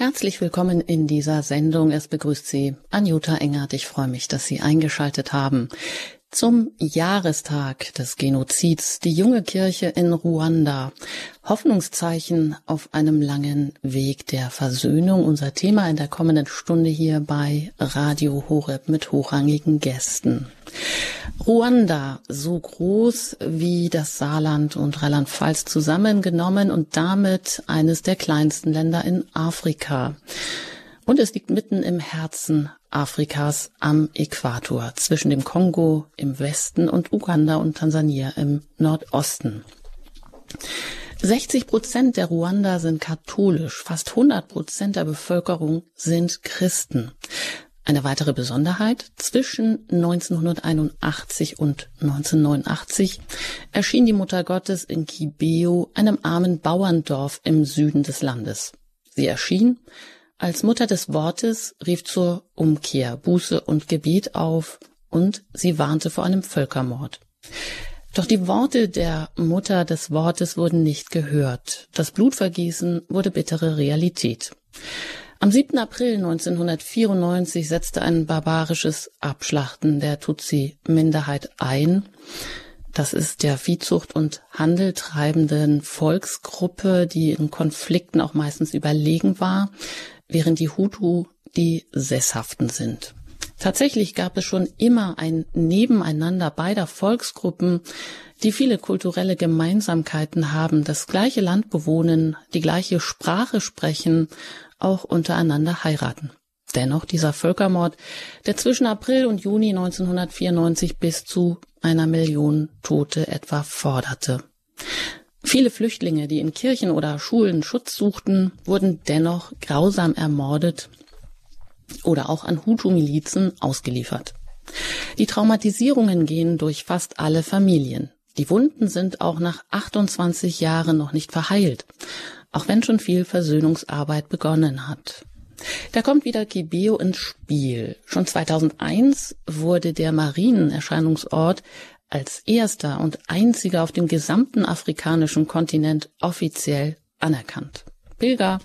Herzlich willkommen in dieser Sendung. Es begrüßt Sie Anjuta Engert. Ich freue mich, dass Sie eingeschaltet haben. Zum Jahrestag des Genozids die junge Kirche in Ruanda. Hoffnungszeichen auf einem langen Weg der Versöhnung. Unser Thema in der kommenden Stunde hier bei Radio Horeb mit hochrangigen Gästen. Ruanda, so groß wie das Saarland und Rheinland-Pfalz zusammengenommen und damit eines der kleinsten Länder in Afrika. Und es liegt mitten im Herzen Afrikas am Äquator zwischen dem Kongo im Westen und Uganda und Tansania im Nordosten. 60 Prozent der Ruander sind katholisch, fast 100 Prozent der Bevölkerung sind Christen. Eine weitere Besonderheit, zwischen 1981 und 1989 erschien die Mutter Gottes in Kibeo, einem armen Bauerndorf im Süden des Landes. Sie erschien, als Mutter des Wortes rief zur Umkehr, Buße und Gebet auf und sie warnte vor einem Völkermord. Doch die Worte der Mutter des Wortes wurden nicht gehört. Das Blutvergießen wurde bittere Realität. Am 7. April 1994 setzte ein barbarisches Abschlachten der Tutsi-Minderheit ein. Das ist der Viehzucht und Handel treibenden Volksgruppe, die in Konflikten auch meistens überlegen war während die Hutu die Sesshaften sind. Tatsächlich gab es schon immer ein Nebeneinander beider Volksgruppen, die viele kulturelle Gemeinsamkeiten haben, das gleiche Land bewohnen, die gleiche Sprache sprechen, auch untereinander heiraten. Dennoch dieser Völkermord, der zwischen April und Juni 1994 bis zu einer Million Tote etwa forderte. Viele Flüchtlinge, die in Kirchen oder Schulen Schutz suchten, wurden dennoch grausam ermordet oder auch an Hutu-Milizen ausgeliefert. Die Traumatisierungen gehen durch fast alle Familien. Die Wunden sind auch nach 28 Jahren noch nicht verheilt, auch wenn schon viel Versöhnungsarbeit begonnen hat. Da kommt wieder Kibeo ins Spiel. Schon 2001 wurde der Marienerscheinungsort als erster und einziger auf dem gesamten afrikanischen Kontinent offiziell anerkannt. Pilger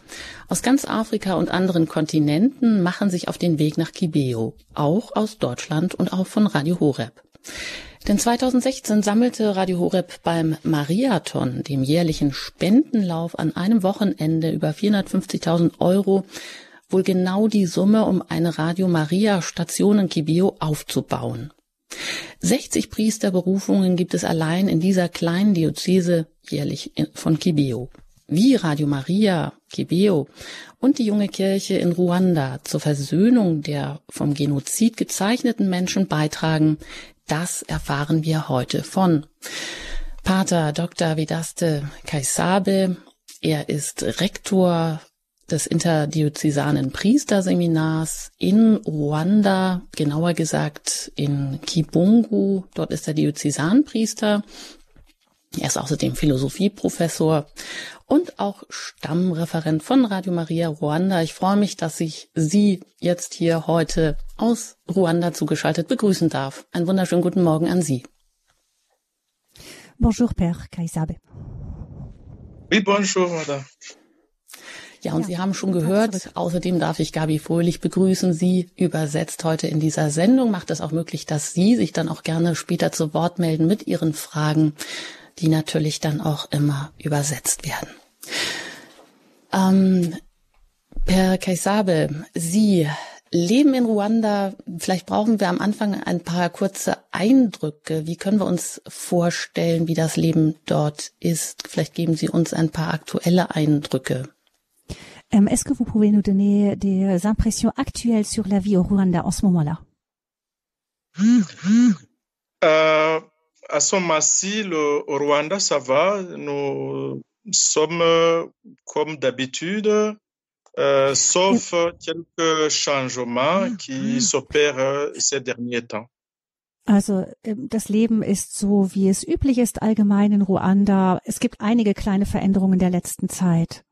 aus ganz Afrika und anderen Kontinenten machen sich auf den Weg nach Kibeo, auch aus Deutschland und auch von Radio Horeb. Denn 2016 sammelte Radio Horeb beim Mariathon, dem jährlichen Spendenlauf an einem Wochenende über 450.000 Euro, wohl genau die Summe, um eine Radio Maria Station in Kibeo aufzubauen. 60 Priesterberufungen gibt es allein in dieser kleinen Diözese jährlich von Kibeo. Wie Radio Maria, Kibeo und die junge Kirche in Ruanda zur Versöhnung der vom Genozid gezeichneten Menschen beitragen, das erfahren wir heute von Pater Dr. Vidaste Kaisabe. Er ist Rektor des interdiözesanen Priesterseminars in Ruanda, genauer gesagt in Kibungu. Dort ist er Diözesanpriester. Er ist außerdem Philosophieprofessor und auch Stammreferent von Radio Maria Ruanda. Ich freue mich, dass ich Sie jetzt hier heute aus Ruanda zugeschaltet begrüßen darf. Einen wunderschönen guten Morgen an Sie. Bonjour, Père Kaisabe. Oui, bonjour, madame. Ja, und ja, Sie haben schon gehört, außerdem darf ich Gabi Fröhlich begrüßen. Sie übersetzt heute in dieser Sendung, macht es auch möglich, dass Sie sich dann auch gerne später zu Wort melden mit Ihren Fragen, die natürlich dann auch immer übersetzt werden. Ähm, per Kaisabe, Sie leben in Ruanda. Vielleicht brauchen wir am Anfang ein paar kurze Eindrücke. Wie können wir uns vorstellen, wie das Leben dort ist? Vielleicht geben Sie uns ein paar aktuelle Eindrücke. Euh, Est-ce que vous pouvez nous donner des impressions actuelles sur la vie au Rwanda en ce moment-là euh, À ce moment-ci, au Rwanda, ça va. Nous sommes comme d'habitude, euh, sauf quelques changements qui s'opèrent ces derniers temps. Also das Leben ist so, wie es üblich ist allgemein in Ruanda. Es gibt einige kleine Veränderungen der letzten Zeit.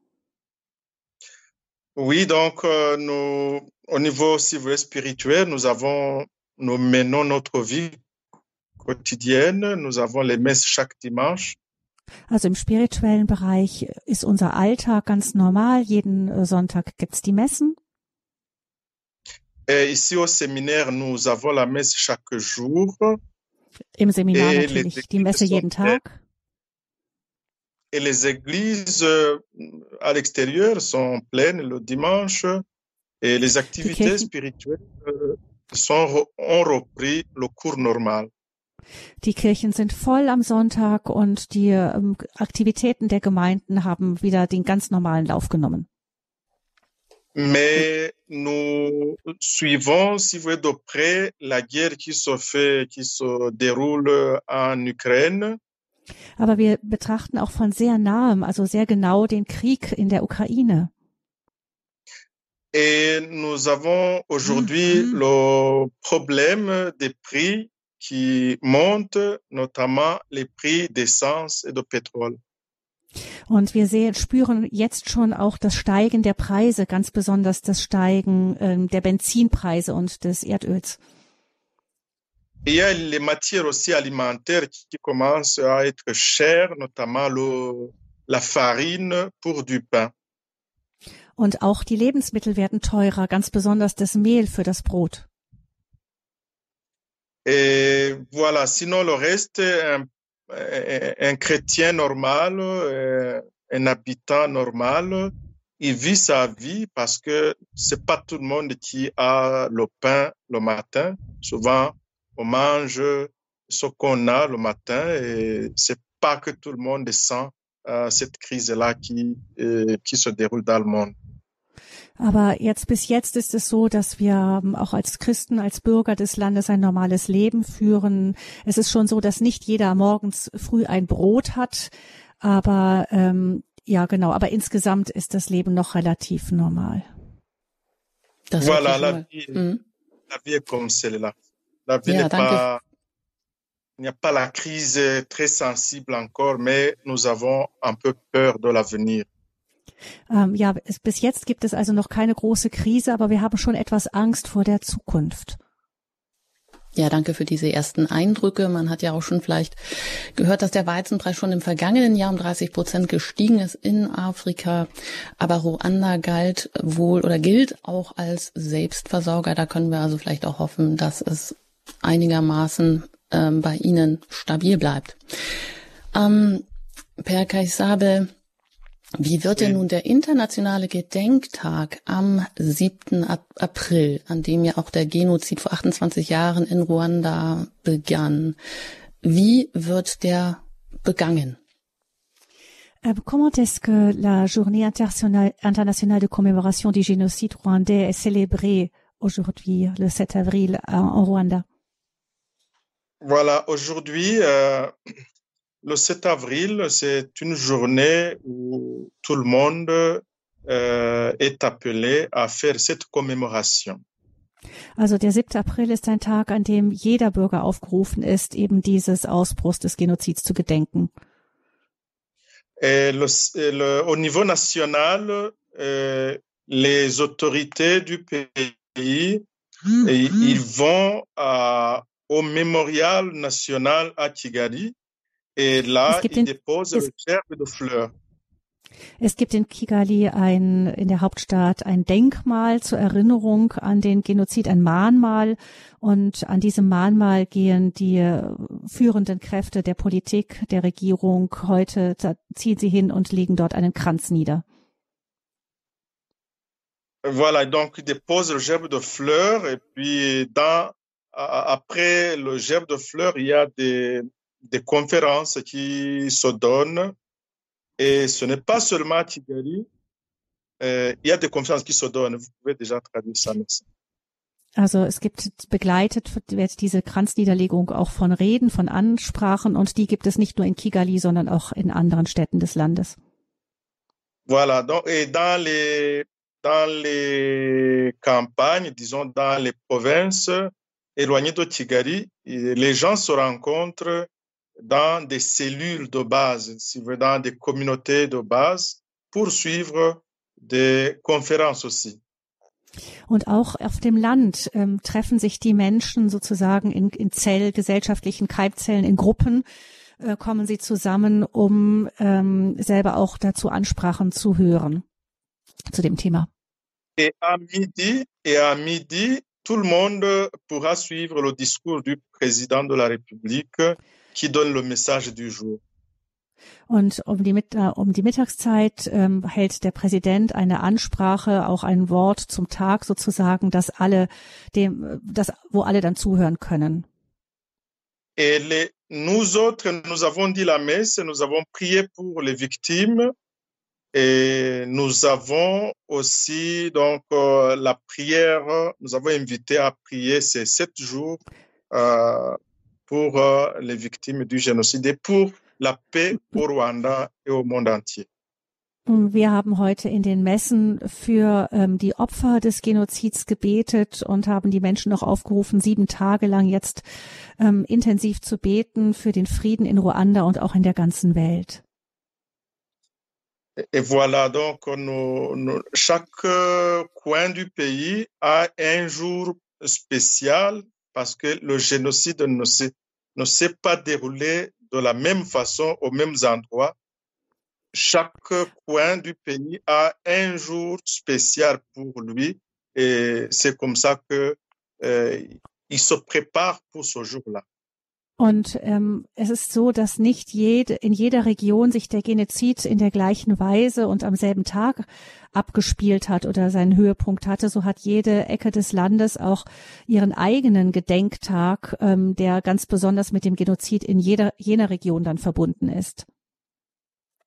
Oui, donc euh, nous, au niveau, si vous voulez, spirituel, nous avons, nous menons notre vie quotidienne. Nous avons les messes chaque dimanche. Also im spirituellen Bereich ist unser Alltag ganz normal. Jeden äh, Sonntag gibt's die Messen. Et ici au séminaire, nous avons la messe chaque jour. Im Seminar Et natürlich die Messe jeden Tag. Et les églises euh, à l'extérieur sont pleines le dimanche. Et les activités Kirchen- spirituelles euh, sont, ont repris le cours normal. Die Kirchen sind voll am Sonntag und die ähm, Aktivitäten der Gemeinden haben wieder den ganz normalen Lauf genommen. Mais nous suivons, si vous voulez, de près la guerre qui se fait, qui se déroule en Ukraine. Aber wir betrachten auch von sehr nahem, also sehr genau den Krieg in der Ukraine. Et nous avons aujourd'hui le problème des prix qui montent, notamment les prix d'essence et de pétrole. Und wir sehen, spüren jetzt schon auch das Steigen der Preise, ganz besonders das Steigen ähm, der Benzinpreise und des Erdöls. Et il y a les matières aussi alimentaires qui, qui commencent à être chères, notamment le, la farine pour du pain. Und auch die Lebensmittel werden teurer, ganz besonders das Mehl für das Brot. Et voilà, sinon le reste, un, un- un chrétien normal, euh, un habitant normal, il vit sa vie parce que c'est pas tout le monde qui a le pain le matin. Souvent, on mange ce qu'on a le matin et c'est pas que tout le monde sent euh, cette crise-là qui, euh, qui se déroule dans le monde. Aber jetzt bis jetzt ist es so, dass wir ähm, auch als Christen, als Bürger des Landes ein normales Leben führen. Es ist schon so, dass nicht jeder morgens früh ein Brot hat, aber ähm, ja genau, aber insgesamt ist das Leben noch relativ normal. Das Voilà, sich la vie, Mhm. la vie est comme celle-là. La vie Ja, n'est danke. pas, il n'y a pas la crise très sensible encore, mais nous avons un peu peur de l'avenir. Ähm, ja, es, bis jetzt gibt es also noch keine große Krise, aber wir haben schon etwas Angst vor der Zukunft. Ja, danke für diese ersten Eindrücke. Man hat ja auch schon vielleicht gehört, dass der Weizenpreis schon im vergangenen Jahr um 30 Prozent gestiegen ist in Afrika. Aber Ruanda galt wohl oder gilt auch als Selbstversorger. Da können wir also vielleicht auch hoffen, dass es einigermaßen ähm, bei Ihnen stabil bleibt. Ähm, per Kaisabe, wie wird denn Ja. nun der internationale Gedenktag am 7. Ap- April, an dem ja auch der Genozid vor 28 Jahren in Ruanda begann, wie wird der begangen? Euh, comment est-ce que la journée internationale, internationale de commémoration du génocide rwandais est célébrée aujourd'hui, le 7 avril, en, en Rwanda Voilà, aujourd'hui, euh, le 7 avril, c'est une journée où tout le monde euh, est appelé à faire cette commémoration. Also der 7. April ist ein Tag, an dem jeder Bürger aufgerufen ist, eben dieses Ausbruchs des Genozids zu gedenken. Et le, le- au niveau national, euh, les autorités du pays, et ils vont à- au mémorial national à Kigali et là, déposent es- le gerbe de fleurs. Es gibt in Kigali ein, in der Hauptstadt ein Denkmal zur Erinnerung an den Genozid, ein Mahnmal. Und an diesem Mahnmal gehen die führenden Kräfte der Politik, der Regierung heute, ziehen sie hin und legen dort einen Kranz nieder. Voilà, donc ils déposent le gerbe de fleurs et puis dans, après le gerbe de fleurs, il y a des, des conférences qui se donnent et ce n'est pas seulement à Kigali, euh, il y a des conférences qui se donnent. Vous pouvez déjà traduire ça, merci. Also es gibt begleitet wird diese Kranzniederlegung auch von Reden, von Ansprachen und die gibt es nicht nur in Kigali, sondern auch in anderen Städten des Landes. Voilà, donc, et dans les, dans les campagnes, disons dans les provinces éloignées de Kigali, et les gens se rencontrent dans des cellules de base, si vous voulez, dans des communautés de base, pour suivre des conférences aussi. Und auch auf dem Land ähm, treffen sich die Menschen sozusagen in, in Zell, gesellschaftlichen Keimzellen, in Gruppen äh, kommen sie zusammen, um ähm, selber auch dazu Ansprachen zu hören zu dem Thema. Et à midi, et à midi, tout le monde pourra suivre le discours du président de la République qui donne le message du jour. Und um die, um die Mittagszeit ähm, hält der Präsident eine Ansprache, auch ein Wort zum Tag sozusagen, dass alle dem, das, wo alle dann zuhören können. Et les, nous autres, nous avons dit la messe, nous avons prié pour les victimes et nous avons aussi donc euh, la prière, nous avons invité à prier ces sept jours euh, pour euh, les victimes du génocide et pour la paix au Rwanda et au monde entier. Wir haben heute in den Messen für ähm, die Opfer des Genozids gebetet und haben die Menschen noch aufgerufen, sieben Tage lang jetzt ähm, intensiv zu beten für den Frieden in Ruanda und auch in der ganzen Welt. Et voilà, donc chaque coin du pays a un jour spécial parce que le génocide ne s'est, ne s'est pas déroulé de la même façon aux mêmes endroits. Chaque coin du pays a un jour spécial pour lui et c'est comme ça que euh, il se prépare pour ce jour-là. Und ähm, es ist so, dass nicht jede, in jeder Region sich der Genozid in der gleichen Weise und am selben Tag abgespielt hat oder seinen Höhepunkt hatte. So hat jede Ecke des Landes auch ihren eigenen Gedenktag, ähm, der ganz besonders mit dem Genozid in jeder, jener Region dann verbunden ist.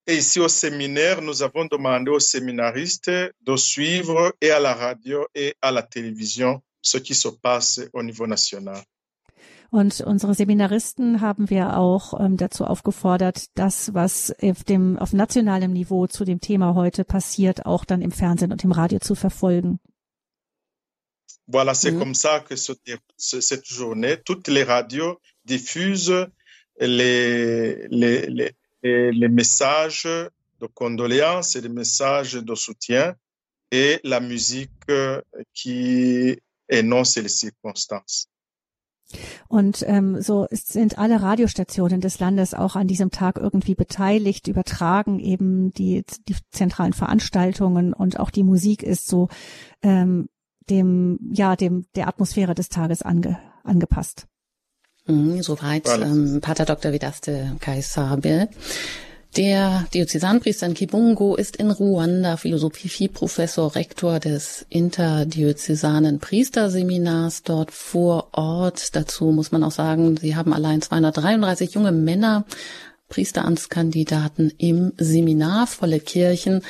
Et ici au séminaire, nous avons demandé aux séminaristes de suivre et à la radio et à la télévision ce qui se passe au niveau national. Und unsere Seminaristen haben wir auch ähm, dazu aufgefordert, das, was auf dem auf nationalem Niveau zu dem Thema heute passiert, auch dann im Fernsehen und im Radio zu verfolgen. Voilà, c'est mmh. comme ça que ce, cette journée, toutes les radios diffusent les, les, les, les messages de condoléances et les messages de soutien et la musique qui énonce les circonstances. Und ähm, so sind alle Radiostationen des Landes auch an diesem Tag irgendwie beteiligt, übertragen eben die, die zentralen Veranstaltungen und auch die Musik ist so ähm, dem, ja, dem der Atmosphäre des Tages ange, angepasst. Mhm, soweit ähm, Pater Dr. Vidaste Kaisabe. Der Diözesanpriester in Kibungo ist in Ruanda Philosophieprofessor, Rektor des interdiözesanen Priesterseminars dort vor Ort. Dazu muss man auch sagen, sie haben allein 233 junge Männer Priesteramtskandidaten im Seminar, volle Kirchen,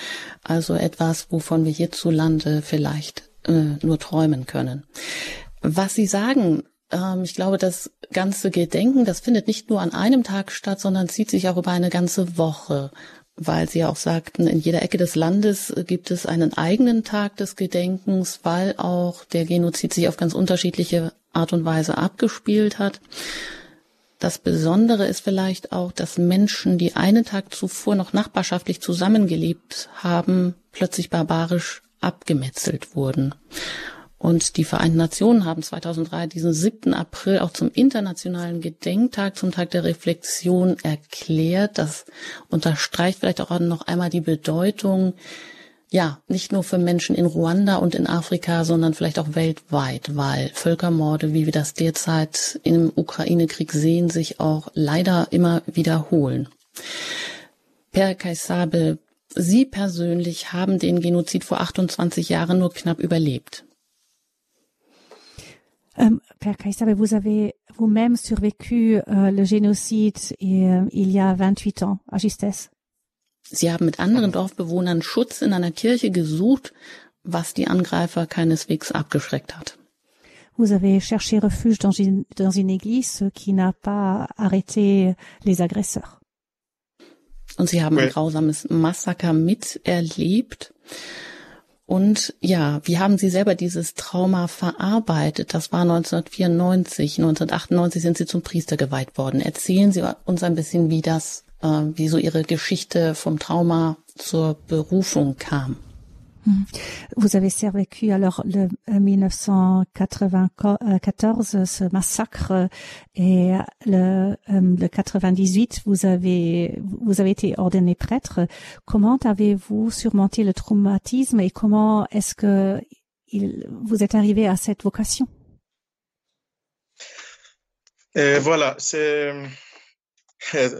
also etwas, wovon wir hierzulande vielleicht äh, nur träumen können. Was Sie sagen, ich glaube, das ganze Gedenken, das findet nicht nur an einem Tag statt, sondern zieht sich auch über eine ganze Woche, weil Sie ja auch sagten, in jeder Ecke des Landes gibt es einen eigenen Tag des Gedenkens, weil auch der Genozid sich auf ganz unterschiedliche Art und Weise abgespielt hat. Das Besondere ist vielleicht auch, dass Menschen, die einen Tag zuvor noch nachbarschaftlich zusammengelebt haben, plötzlich barbarisch abgemetzelt wurden. Und die Vereinten Nationen haben 2003 diesen 7. April auch zum internationalen Gedenktag, zum Tag der Reflexion erklärt. Das unterstreicht vielleicht auch noch einmal die Bedeutung, ja, nicht nur für Menschen in Ruanda und in Afrika, sondern vielleicht auch weltweit, weil Völkermorde, wie wir das derzeit im Ukraine-Krieg sehen, sich auch leider immer wiederholen. Per Kaisabe, Sie persönlich haben den Genozid vor 28 Jahren nur knapp überlebt. Ähm, Père Kaisabe, vous avez vous-même survécu euh, le génocide et, euh, il y a 28 ans à Gistes. Sie haben mit anderen Dorfbewohnern Schutz in einer Kirche gesucht, was die Angreifer keineswegs abgeschreckt hat. Vous avez cherché refuge dans une, dans une église qui n'a pas arrêté les agresseurs. Und sie haben ein grausames Massaker miterlebt. Und ja, wie haben Sie selber dieses Trauma verarbeitet? Das war 1994, 1998 sind Sie zum Priester geweiht worden. Erzählen Sie uns ein bisschen, wie das, äh, wie so Ihre Geschichte vom Trauma zur Berufung kam. Hmm. Vous avez survécu alors le 1994, euh, ce massacre, et le, euh, le 98, vous avez vous avez été ordonné prêtre. Comment avez-vous surmonté le traumatisme et comment est-ce que il, vous êtes arrivé à cette vocation? Et Voilà, c'est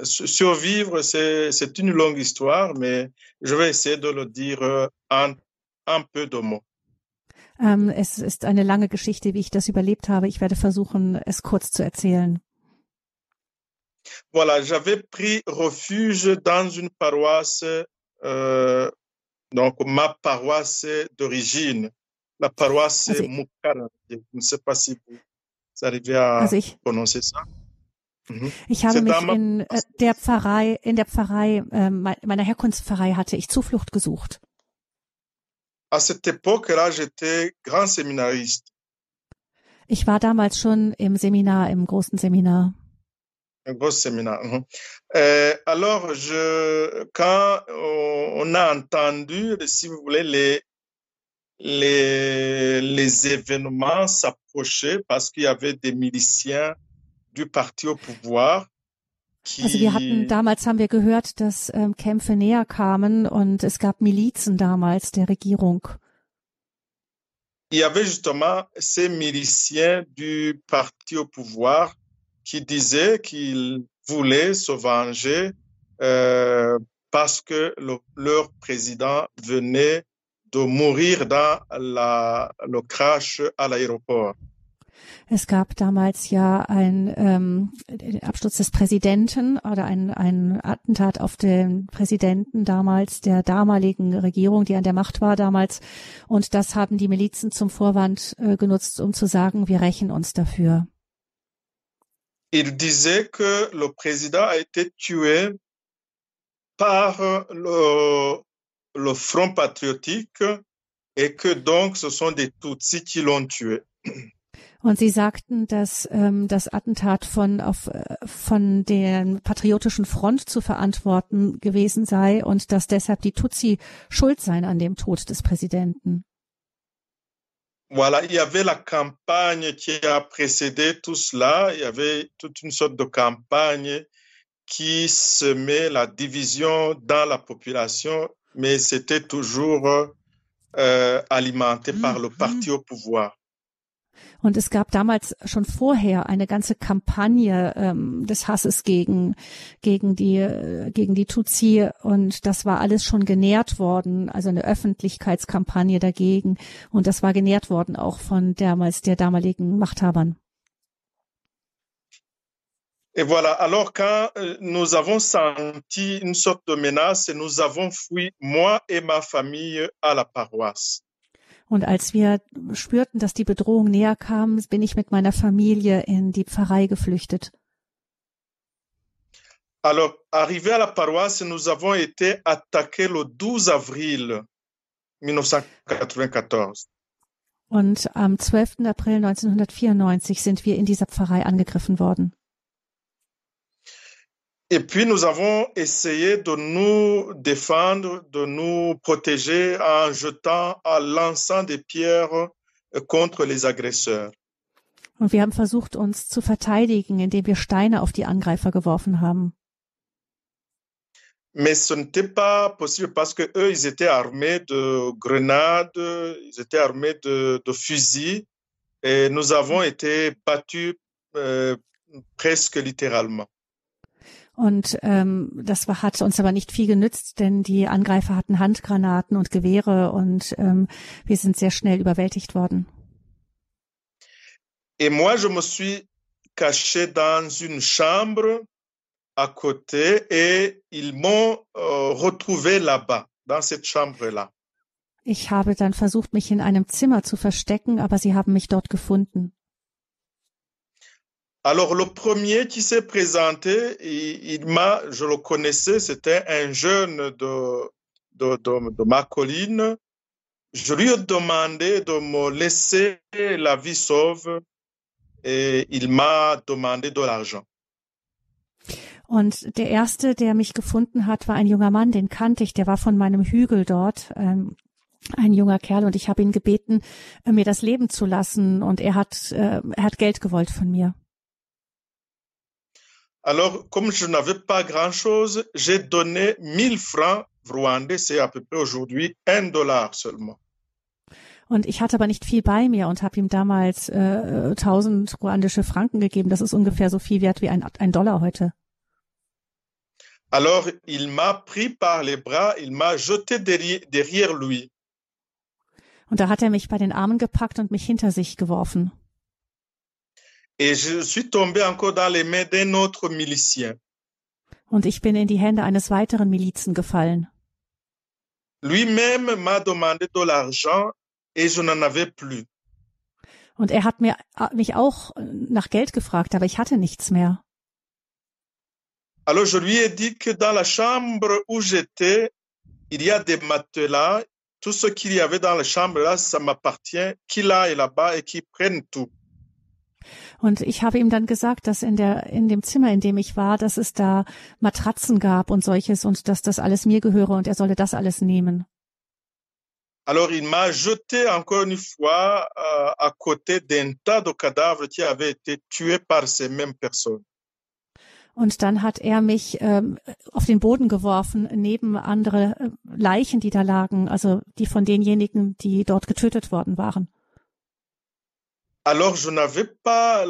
survivre, c'est une longue histoire, mais je vais essayer de le dire en un peu de mots. Um, es ist eine lange Geschichte, wie ich das überlebt habe. Ich werde versuchen, es kurz zu erzählen. Voilà, j'avais pris refuge dans une paroisse, euh, donc ma paroisse d'origine, la paroisse also, Mukara. Je ne sais pas si vous arrivez à also ich, prononcer ça. Mhm. Ich habe mich in äh, der Pfarrei, in der Pfarrei äh, meiner Herkunftspfarrei hatte ich Zuflucht gesucht. À cette époque-là, j'étais grand séminariste. Ich war damals schon im Seminar, im großen Seminar. Un gros séminaire. Mhm. Euh, alors, je, quand on a entendu, si vous voulez, les, les, les événements s'approcher parce qu'il y avait des miliciens du parti au pouvoir Also wir hatten damals haben wir gehört, dass ähm, Kämpfe näher kamen und es gab Milizen damals der Regierung. Il y avait justement ces miliciens du parti au pouvoir qui disaient qu'ils voulaient se venger euh, parce que le, leur président venait de mourir dans la, le crash à l'aéroport. Es gab damals ja ein ähm, Absturz des Präsidenten oder ein, ein Attentat auf den Präsidenten damals der damaligen Regierung, die an der Macht war damals. Und das haben die Milizen zum Vorwand äh, genutzt, um zu sagen, wir rächen uns dafür. Il disait que le président a été tué par le, le Front patriotique et que donc ce sont des Tutsis qui l'ont tué. Und sie sagten, dass ähm, das Attentat von auf von der patriotischen Front zu verantworten gewesen sei und dass deshalb die Tutsi schuld seien an dem Tod des Präsidenten. Voilà, il y avait la campagne qui a précédé tout cela. Il y avait toute une sorte de campagne qui semait la division dans la population, mais c'était toujours euh, alimenté par le parti au pouvoir. Und es gab damals schon vorher eine ganze Kampagne ähm, des Hasses gegen gegen die gegen die Tutsi und das war alles schon genährt worden, also eine Öffentlichkeitskampagne dagegen und das war genährt worden auch von damals der damaligen Machthabern. Et voilà, alors quand euh, nous avons senti une sorte de menace, nous avons fui, moi et ma famille, à la paroisse. Und als wir spürten, dass die Bedrohung näher kam, bin ich mit meiner Familie in die Pfarrei geflüchtet. Alors, arrivé à la paroisse, nous avons été attaqués le 12 avril 1994. Und am 12. April 1994 sind wir in dieser Pfarrei angegriffen worden. Et puis nous avons essayé de nous défendre, de nous protéger en jetant à l'ensemble des pierres contre les agresseurs. Und wir haben versucht, uns zu verteidigen, indem wir Steine auf die Angreifer geworfen haben. Mais ce n'était pas possible parce que eux, ils étaient armés de grenades, ils étaient armés de, de fusils et nous avons été battus euh, presque littéralement. Und ähm, das war, hat uns aber nicht viel genützt, denn die Angreifer hatten Handgranaten und Gewehre und ähm, wir sind sehr schnell überwältigt worden. Et moi, je me suis caché dans une chambre à côté et ils m'ont euh, retrouvé là-bas, dans cette chambre-là. Ich habe dann versucht, mich in einem Zimmer zu verstecken, aber sie haben mich dort gefunden. Alors, le premier qui s'est présenté, il, il m'a, je le connaissais, c'était un jeune de, de, de, de, ma colline. Je lui ai demandé de me laisser la vie sauve et il m'a demandé de l'argent. Und der erste, der mich gefunden hat, war ein junger Mann, den kannte ich, der war von meinem Hügel dort. Ähm, ein junger Kerl und ich habe ihn gebeten, äh, mir das Leben zu lassen und er hat, äh, er hat Geld gewollt von mir. Alors, comme je n'avais pas grand-chose, j'ai donné 1000 francs rwandais, c'est à peu près aujourd'hui un dollar seulement. Und ich hatte aber nicht viel bei mir und habe ihm damals äh, 1000 ruandische Franken gegeben. Das ist ungefähr so viel wert wie ein, ein Dollar heute. Alors, il m'a pris par les bras, il m'a jeté derrière, derrière lui. Und da hat er mich bei den Armen gepackt und mich hinter sich geworfen. Et je suis tombé encore dans les mains d'un autre milicien. Und ich bin in die Hände eines weiteren Milizen gefallen. Lui-même m'a demandé de l'argent et je n'en avais plus. Und er hat mir, mich auch nach Geld gefragt, aber ich hatte nichts mehr. Alors je lui ai dit que dans la chambre où j'étais, il y a des matelas. Tout ce qu'il y avait dans la chambre là, ça m'appartient. Qu'il aille là-bas et qu'il prenne tout. Und ich habe ihm dann gesagt, dass in der, in dem Zimmer, in dem ich war, dass es da Matratzen gab und solches und dass das alles mir gehöre und er solle das alles nehmen. Alors il m'a jeté encore une fois euh, à côté d'un tas de cadavres qui avaient été tués par ces mêmes personnes. Und dann hat er mich ähm, auf den Boden geworfen, neben andere äh, Leichen, die da lagen, also die von denjenigen, die dort getötet worden waren. Alors je n'avais pas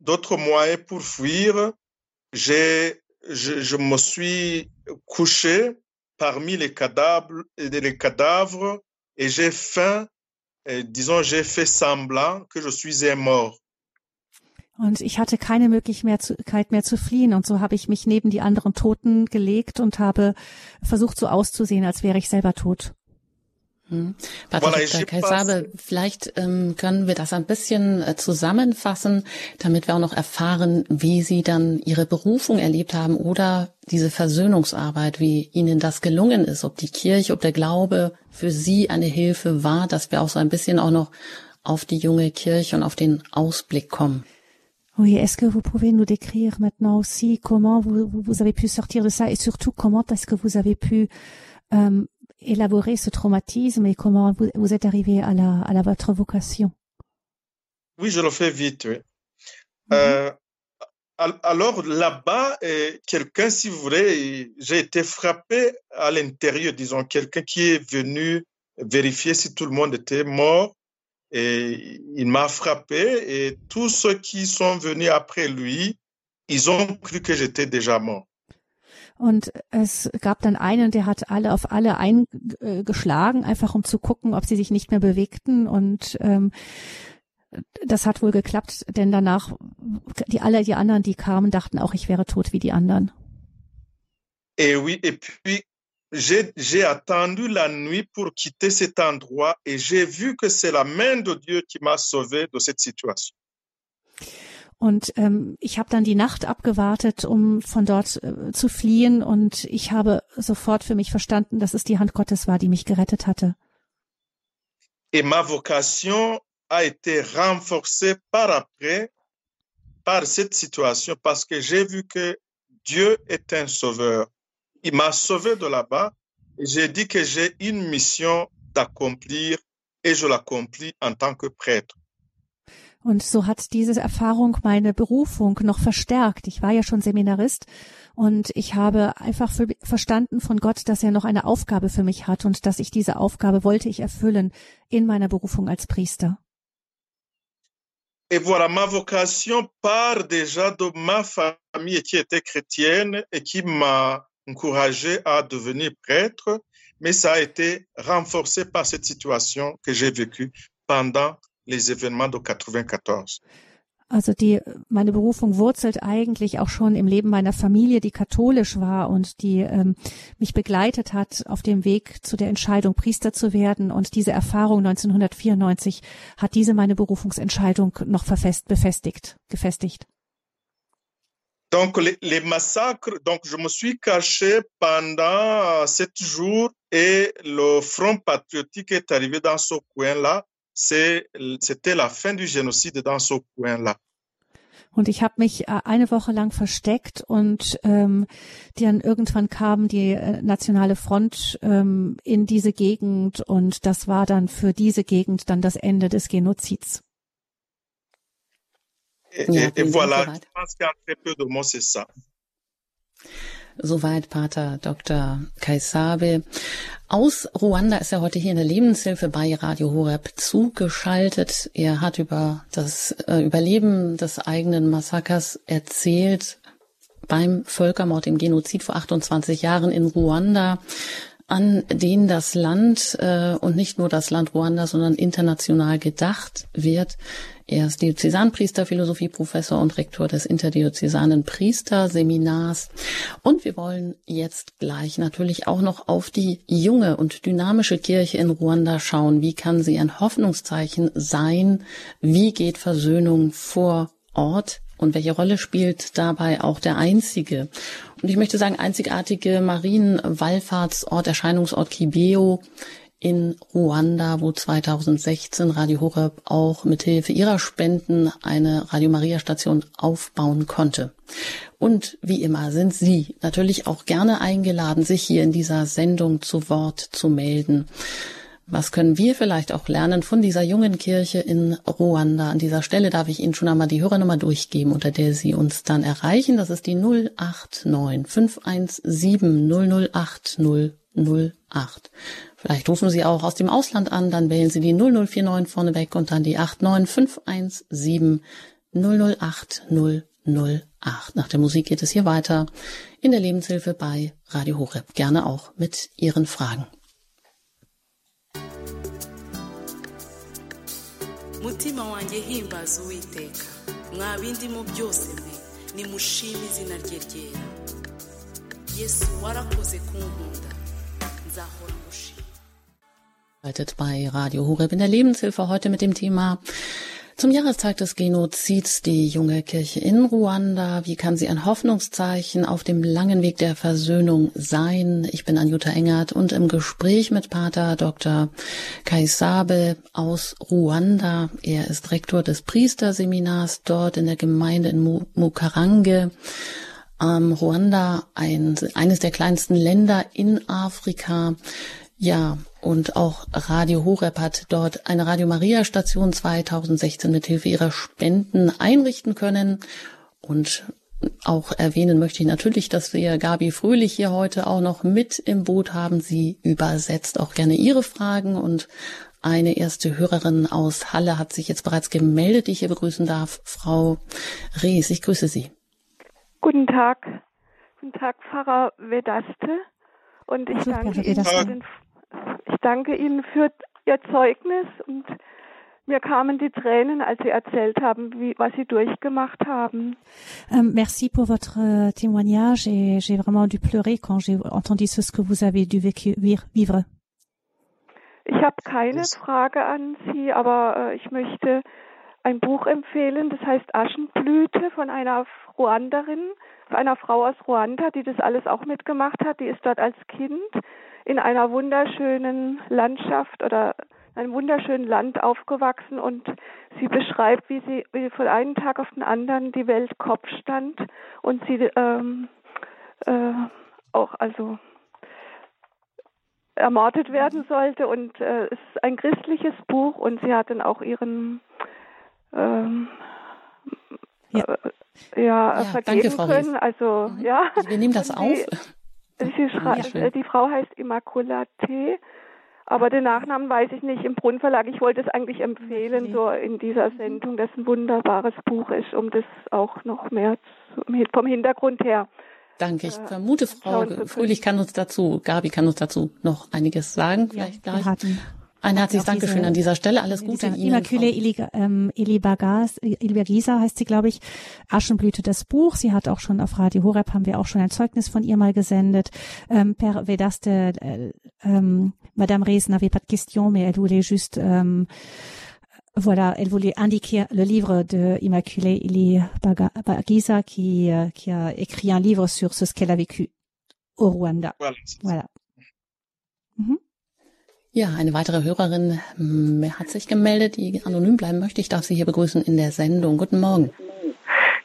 d'autres moyens pour fuir. Je, je me suis couché parmi les cadavres, les cadavres et j'ai faim, disons, j'ai fait semblant que je suis un mort. Und ich hatte keine Möglichkeit mehr zu fliehen. Und so habe ich mich neben die anderen Toten gelegt und habe versucht, so auszusehen, als wäre ich selber tot. Hm. Pater Kaisabe, vielleicht ähm, können wir das ein bisschen äh, zusammenfassen, damit wir auch noch erfahren, wie Sie dann Ihre Berufung erlebt haben oder diese Versöhnungsarbeit, wie Ihnen das gelungen ist, ob die Kirche, ob der Glaube für Sie eine Hilfe war, dass wir auch so ein bisschen auch noch auf die junge Kirche und auf den Ausblick kommen. Oui, est-ce que vous pouvez nous décrire maintenant aussi comment vous, vous avez pu sortir de ça et surtout comment est-ce que vous avez pu euh, élaborer ce traumatisme et comment vous, vous êtes arrivé à, la, à la, votre vocation? Oui, je le fais vite. Oui. Mm -hmm. euh, alors là-bas, quelqu'un, si vous voulez, j'ai été frappé à l'intérieur, disons, quelqu'un qui est venu vérifier si tout le monde était mort et il m'a frappé et tous ceux qui sont venus après lui, ils ont cru que j'étais déjà mort. Und es gab dann einen, der hat alle auf alle eingeschlagen, einfach um zu gucken, ob sie sich nicht mehr bewegten. Und ähm, das hat wohl geklappt, denn danach, die alle die anderen, die kamen, dachten auch, ich wäre tot wie die anderen. Et oui, et puis j'ai attendu la nuit pour quitter cet endroit et j'ai vu que c'est la main de Dieu qui m'a sauvé de cette situation. Und ähm, ich habe dann die Nacht abgewartet, um von dort äh, zu fliehen. Und ich habe sofort für mich verstanden, dass es die Hand Gottes war, die mich gerettet hatte. Et ma vocation a été renforcée par après par cette situation parce que j'ai vu que Dieu est un sauveur. Il m'a sauvé de là-bas j'ai dit que j'ai une mission d'accomplir et je l'accomplis en tant que prêtre. Und so hat diese Erfahrung meine Berufung noch verstärkt. Ich war ja schon Seminarist und ich habe einfach verstanden von Gott, dass er noch eine Aufgabe für mich hat und dass ich diese Aufgabe wollte ich erfüllen in meiner Berufung als Priester. Et voilà, ma vocation part déjà de ma famille qui était chrétienne et qui m'a encouragé à devenir prêtre, mais ça a été renforcé par cette situation que j'ai vécue pendant les événements de 94. Also die, meine Berufung wurzelt eigentlich auch schon im Leben meiner Familie, die katholisch war und die ähm, mich begleitet hat auf dem Weg zu der Entscheidung, Priester zu werden. Und diese Erfahrung 1994 hat diese meine Berufungsentscheidung noch verfest, befestigt, gefestigt. Donc les, les, massacres, donc je me suis caché pendant sept jours et le Front patriotique est arrivé dans ce coin-là c'était la fin du génocide dans ce coin-là. Und ich habe mich äh, eine Woche lang versteckt und ähm, dann irgendwann kam die äh, Nationale Front ähm, in diese Gegend und das war dann für diese Gegend dann das Ende des Genozids. Et, et, et voilà, je pense qu'en très peu de mots, c'est ça. Soweit Pater Dr. Kaisabe. Aus Ruanda ist er heute hier in der Lebenshilfe bei Radio Horeb zugeschaltet. Er hat über das äh, Überleben des eigenen Massakers erzählt beim Völkermord, im Genozid vor 28 Jahren in Ruanda an den das Land äh, und nicht nur das Land Ruanda, sondern international gedacht wird. Er ist Diözesanpriester, Philosophieprofessor und Rektor des interdiözesanen Priesterseminars. Und wir wollen jetzt gleich natürlich auch noch auf die junge und dynamische Kirche in Ruanda schauen. Wie kann sie ein Hoffnungszeichen sein? Wie geht Versöhnung vor Ort? Und welche Rolle spielt dabei auch der einzige und ich möchte sagen einzigartige Marienwallfahrtsort, Erscheinungsort Kibeo in Ruanda, wo 2016 Radio Horeb auch mit Hilfe ihrer Spenden eine Radio Maria Station aufbauen konnte. Und wie immer sind Sie natürlich auch gerne eingeladen, sich hier in dieser Sendung zu Wort zu melden. Was können wir vielleicht auch lernen von dieser jungen Kirche in Ruanda? An dieser Stelle darf ich Ihnen schon einmal die Hörernummer durchgeben, unter der Sie uns dann erreichen. Das ist die 089 517 008 008. Vielleicht rufen Sie auch aus dem Ausland an, dann wählen Sie die 0049 vorneweg und dann die 89517 008 008. Nach der Musik geht es hier weiter in der Lebenshilfe bei Radio Horeb. Gerne auch mit Ihren Fragen. Mutima wanjye himbaza uwiteka. Mwa bindimo byose mwe nimushime izina rye ryera. Yesu warakoze kunkunda nzahora mushima bei Radio Horeb in der Lebenshilfe heute mit dem Thema zum Jahrestag des Genozids die junge Kirche in Ruanda. Wie kann sie ein Hoffnungszeichen auf dem langen Weg der Versöhnung sein? Ich bin Anjuta Engert und im Gespräch mit Pater Dr. Kaisabe aus Ruanda. Er ist Rektor des Priesterseminars dort in der Gemeinde in Mukarange. Ähm, Ruanda, ein, eines der kleinsten Länder in Afrika. Ja, und auch Radio Horeb hat dort eine Radio Maria Station 2016 mit Hilfe ihrer Spenden einrichten können. Und auch erwähnen möchte ich natürlich, dass wir Gabi Fröhlich hier heute auch noch mit im Boot haben. Sie übersetzt auch gerne ihre Fragen und eine erste Hörerin aus Halle hat sich jetzt bereits gemeldet, die ich hier begrüßen darf. Frau Rees, ich grüße Sie. Guten Tag. Guten Tag, Pfarrer Vedaste. Und ich danke Ihnen für den ich danke Ihnen für Ihr Zeugnis und mir kamen die Tränen, als Sie erzählt haben, wie, was Sie durchgemacht haben. Um, merci pour votre euh, témoignage et j'ai vraiment dû pleurer quand j'ai entendu ce que vous avez dû vivre. Ich habe keine Frage an Sie, aber äh, ich möchte ein Buch empfehlen, das heißt Aschenblüte von einer Ruanderin, einer Frau aus Ruanda, die das alles auch mitgemacht hat. Die ist dort als Kind in einer wunderschönen Landschaft oder einem wunderschönen Land aufgewachsen und sie beschreibt, wie sie wie von einem Tag auf den anderen die Welt Kopf stand und sie ähm, äh, auch also ermordet werden sollte und äh, es ist ein christliches Buch und sie hat dann auch ihren ähm, ja. Äh, ja, ja, vergeben danke, können. Also mhm. ja. Also wir nehmen das auf. Sie ja, die Frau heißt Immaculate, aber den Nachnamen weiß ich nicht. Im Brunnenverlag, ich wollte es eigentlich empfehlen, okay. so in dieser Sendung, das ein wunderbares Buch ist, um das auch noch mehr zu, vom Hintergrund her. Danke. Ich äh, vermute, Frau Fröhlich kann uns dazu, Gabi kann uns dazu noch einiges sagen, vielleicht ja, gleich. Ein herzliches Dankeschön diese, an dieser Stelle. Alles Gute Ihnen. Immaculée Eli, ähm, Eli Bagisa heißt sie, glaube ich. Aschenblüte, das Buch. Sie hat auch schon auf Radio Horeb, haben wir auch schon ein Zeugnis von ihr mal gesendet. Ähm, per Vedaste, äh, ähm, Madame Reyes n'avait pas de question, mais elle voulait juste, euh, voilà, elle voulait indiquer le livre de Immaculée Eli Bagisa qui, euh, qui a écrit un livre sur ce qu'elle a vécu au Rwanda. Voilà. voilà. Mhm. Ja, eine weitere Hörerin hm, hat sich gemeldet, die anonym bleiben möchte. Ich darf Sie hier begrüßen in der Sendung. Guten Morgen.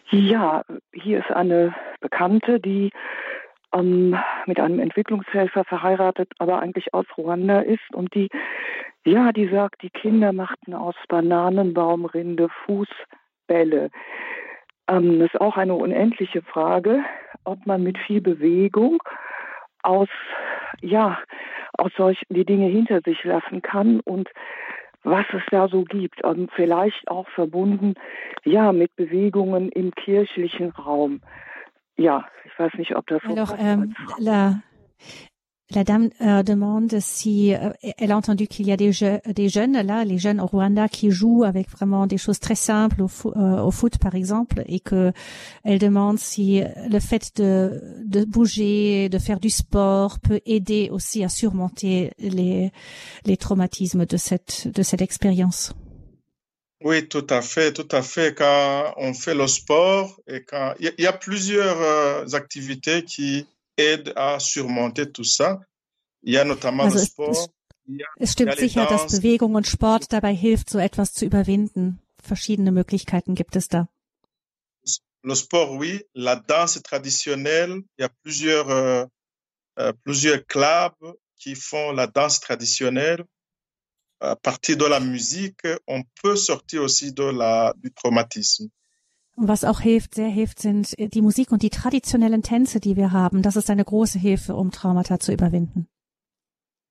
Ja, hier ist eine Bekannte, die ähm, mit einem Entwicklungshelfer verheiratet, aber eigentlich aus Ruanda ist und die, ja, die sagt, die Kinder machten aus Bananenbaumrinde Fußbälle. Ähm, das ist auch eine unendliche Frage, ob man mit viel Bewegung aus, ja, aus solchen die Dinge hinter sich lassen kann und was es da so gibt und vielleicht auch verbunden, ja, mit Bewegungen im kirchlichen Raum. Ja, ich weiß nicht, ob das so euh, la, la dame euh, demande si euh, elle a entendu qu'il y a des, des jeunes là, les jeunes au Rwanda qui jouent avec vraiment des choses très simples au, euh, au foot par exemple, et que elle demande si le fait de, de bouger, de faire du sport peut aider aussi à surmonter les, les traumatismes de cette de cette expérience. Oui, tout à fait, tout à fait. Quand on fait le sport et quand il y, y, a plusieurs euh, activités qui aident à surmonter tout ça. Il y a notamment also le sport. Es, es stimmt sicher, dass Bewegung und Sport dabei hilft, so etwas zu überwinden. Verschiedene Möglichkeiten gibt es da. Le sport, oui. La danse traditionnelle, il y a plusieurs, euh, euh, plusieurs clubs qui font la danse traditionnelle à partir de la musique, on peut sortir aussi de la, du traumatisme. Und was auch hilft, sehr hilft, sind die Musik und die traditionellen Tänze, die wir haben. Das ist eine große Hilfe, um Traumata zu überwinden.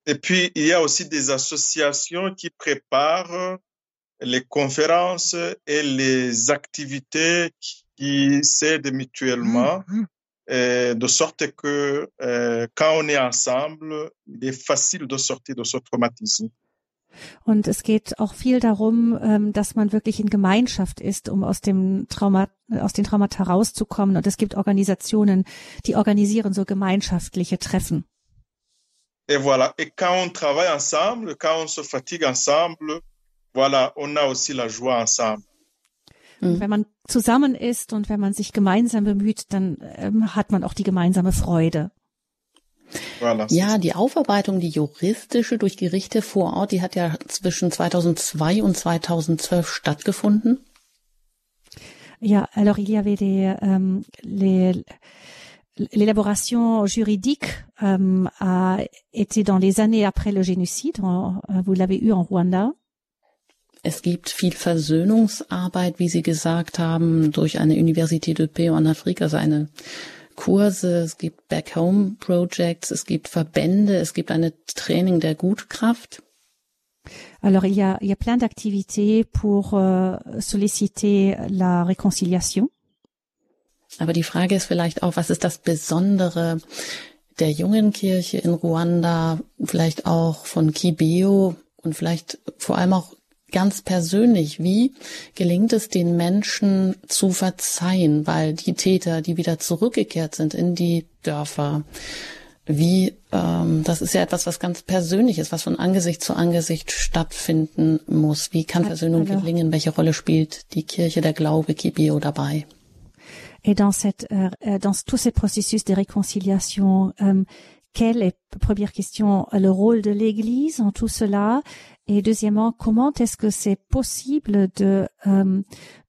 Et puis, il y a aussi des associations qui préparent les conférences et les activités qui s'aident mutuellement, mmh. et de sorte que euh, quand on est ensemble, il est facile de sortir de ce traumatisme. Und es geht auch viel darum, ähm, dass man wirklich in Gemeinschaft ist, um aus dem Trauma, aus den Traumata herauszukommen. Und es gibt Organisationen, die organisieren so gemeinschaftliche Treffen. Et voilà. Et quand on travaille ensemble, quand on se fatigue ensemble, voilà, on a aussi la joie ensemble. Und wenn man zusammen ist und wenn man sich gemeinsam bemüht, dann ähm, hat man auch die gemeinsame Freude. Ja, die Aufarbeitung, die juristische durch Gerichte vor Ort, die hat ja zwischen 2002 und 2012 stattgefunden. Ja, alors il y avait des, ähm, les, l'élaboration juridique ähm, a été dans les années après le génocide. Vous l'avez eu en Ruanda. Es gibt viel Versöhnungsarbeit, wie Sie gesagt haben, durch eine Universität de Paix en Afrique, also eine Kurse, es gibt Back-Home Projects, es gibt Verbände, es gibt eine Training der Gutkraft. Alors il y a, il y a plein d'activités pour euh, solliciter la réconciliation. Aber die Frage ist vielleicht auch, was ist das Besondere der jungen Kirche in Ruanda, vielleicht auch von Kibeo und vielleicht vor allem auch ganz persönlich, wie gelingt es den Menschen zu verzeihen, weil die Täter, die wieder zurückgekehrt sind in die Dörfer, wie, ähm, das ist ja etwas, was ganz persönlich ist, was von Angesicht zu Angesicht stattfinden muss. Wie kann Versöhnung gelingen? Welche Rolle spielt die Kirche, der Glaube, Kibio dabei? Et dans cette, euh, dans tous ces processus de réconciliation, euh, quelle est, première question, le rôle de l'Église en tout cela? Et deuxièmement, comment est-ce que c'est possible de, euh,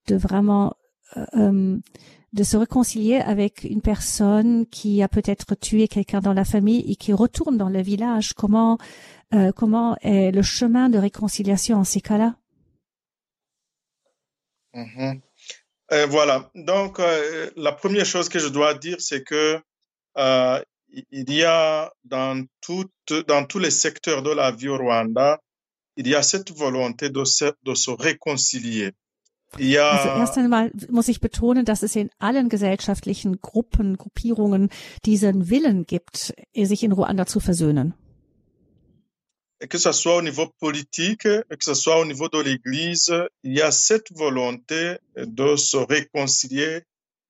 de vraiment euh, de se réconcilier avec une personne qui a peut-être tué quelqu'un dans la famille et qui retourne dans le village? Comment euh, comment est le chemin de réconciliation en ces cas-là? Mm-hmm. Voilà. Donc euh, la première chose que je dois dire, c'est que euh, il y a dans tout, dans tous les secteurs de la vie au Rwanda il y a cette volonté de se, de se réconcilier. Ja. Also erst einmal muss ich betonen, dass es in allen gesellschaftlichen Gruppen, Gruppierungen diesen Willen gibt, sich in Ruanda zu versöhnen. Que ce soit au niveau politique, que ce soit au niveau de l'Église, il y a cette volonté de se réconcilier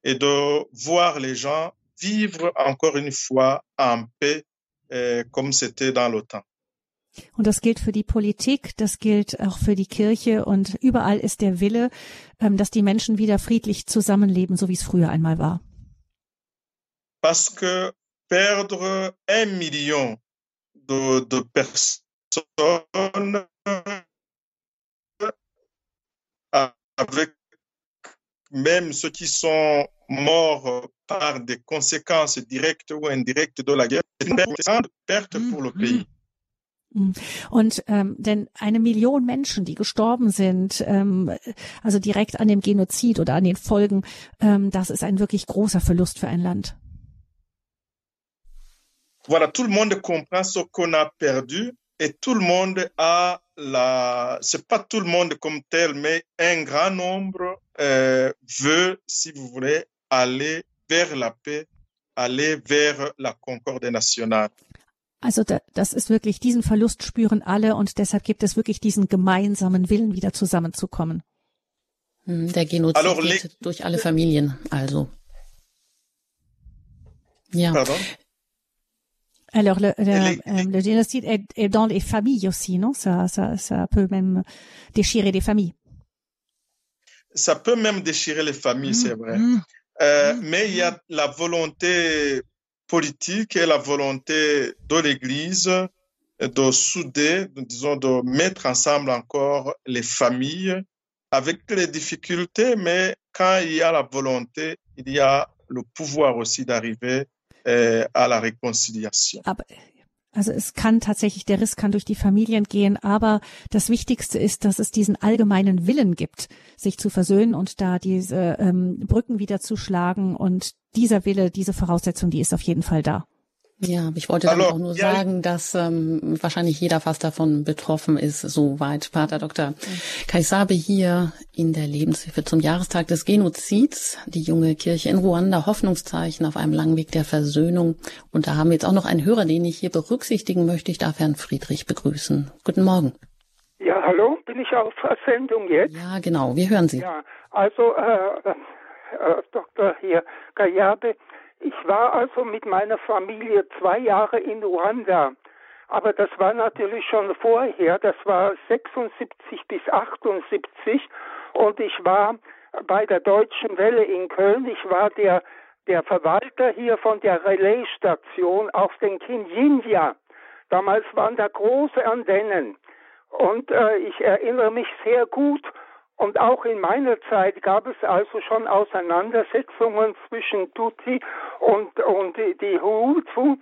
et de voir les gens vivre encore une fois en paix, eh, comme c'était dans le temps. Und das gilt für die Politik, das gilt auch für die Kirche und überall ist der Wille, ähm, dass die Menschen wieder friedlich zusammenleben, so wie es früher einmal war. Parce que perdre un million de, de personnes avec même ceux qui sont morts par des conséquences directes ou indirectes de la guerre, c'est une grande perte pour le pays. Und ähm, denn eine Million Menschen, die gestorben sind, ähm, also direkt an dem Genozid oder an den Folgen, ähm, das ist ein wirklich großer Verlust für ein Land. Voilà, tout le monde comprend ce qu'on a perdu et tout le monde a la, c'est pas tout le monde comme tel, mais un grand nombre euh, veut, si vous voulez, aller vers la paix, aller vers la concorde nationale. Also da, das ist wirklich, diesen Verlust spüren alle und deshalb gibt es wirklich diesen gemeinsamen Willen, wieder zusammenzukommen. Hm, der Genozid Alors, geht durch alle Familien, also. Ja. Pardon? Alors le, le, euh, le génocide est, est, dans les familles aussi, non? Ça, ça, ça peut même déchirer des familles. Ça peut même déchirer les familles, mmh, c'est vrai. Mmh, euh, mmh, mais il y a la volonté politique et la volonté de l'Église de souder, disons, de mettre ensemble encore les familles avec les difficultés, mais quand il y a la volonté, il y a le pouvoir aussi d'arriver äh, à la réconciliation. Aber also es kann tatsächlich, der Riss kann durch die Familien gehen, aber das Wichtigste ist, dass es diesen allgemeinen Willen gibt, sich zu versöhnen und da diese ähm, Brücken wieder zu schlagen. Und dieser Wille, diese Voraussetzung, die ist auf jeden Fall da. Ja, ich wollte dann auch nur ja, sagen, dass ähm, wahrscheinlich jeder fast davon betroffen ist, soweit Pater Dr. Kaisabe hier in der Lebenshilfe zum Jahrestag des Genozids, die junge Kirche in Ruanda, Hoffnungszeichen auf einem langen Weg der Versöhnung. Und da haben wir jetzt auch noch einen Hörer, den ich hier berücksichtigen möchte. Ich darf Herrn Friedrich begrüßen. Guten Morgen. Ja, hallo, bin ich auf Sendung jetzt? Ja, genau, wir hören Sie. Ja, also äh, äh, Dr. hier Kayabe, ich war also mit meiner Familie zwei Jahre in Ruanda. Aber das war natürlich schon vorher, das war 76 bis 78 und ich war bei der Deutschen Welle in Köln. Ich war der, der Verwalter hier von der Relaisstation auf den Kinjinja. Damals waren da große Antennen und äh, ich erinnere mich sehr gut und auch in meiner Zeit gab es also schon Auseinandersetzungen zwischen Tutsi und, und die Hutu.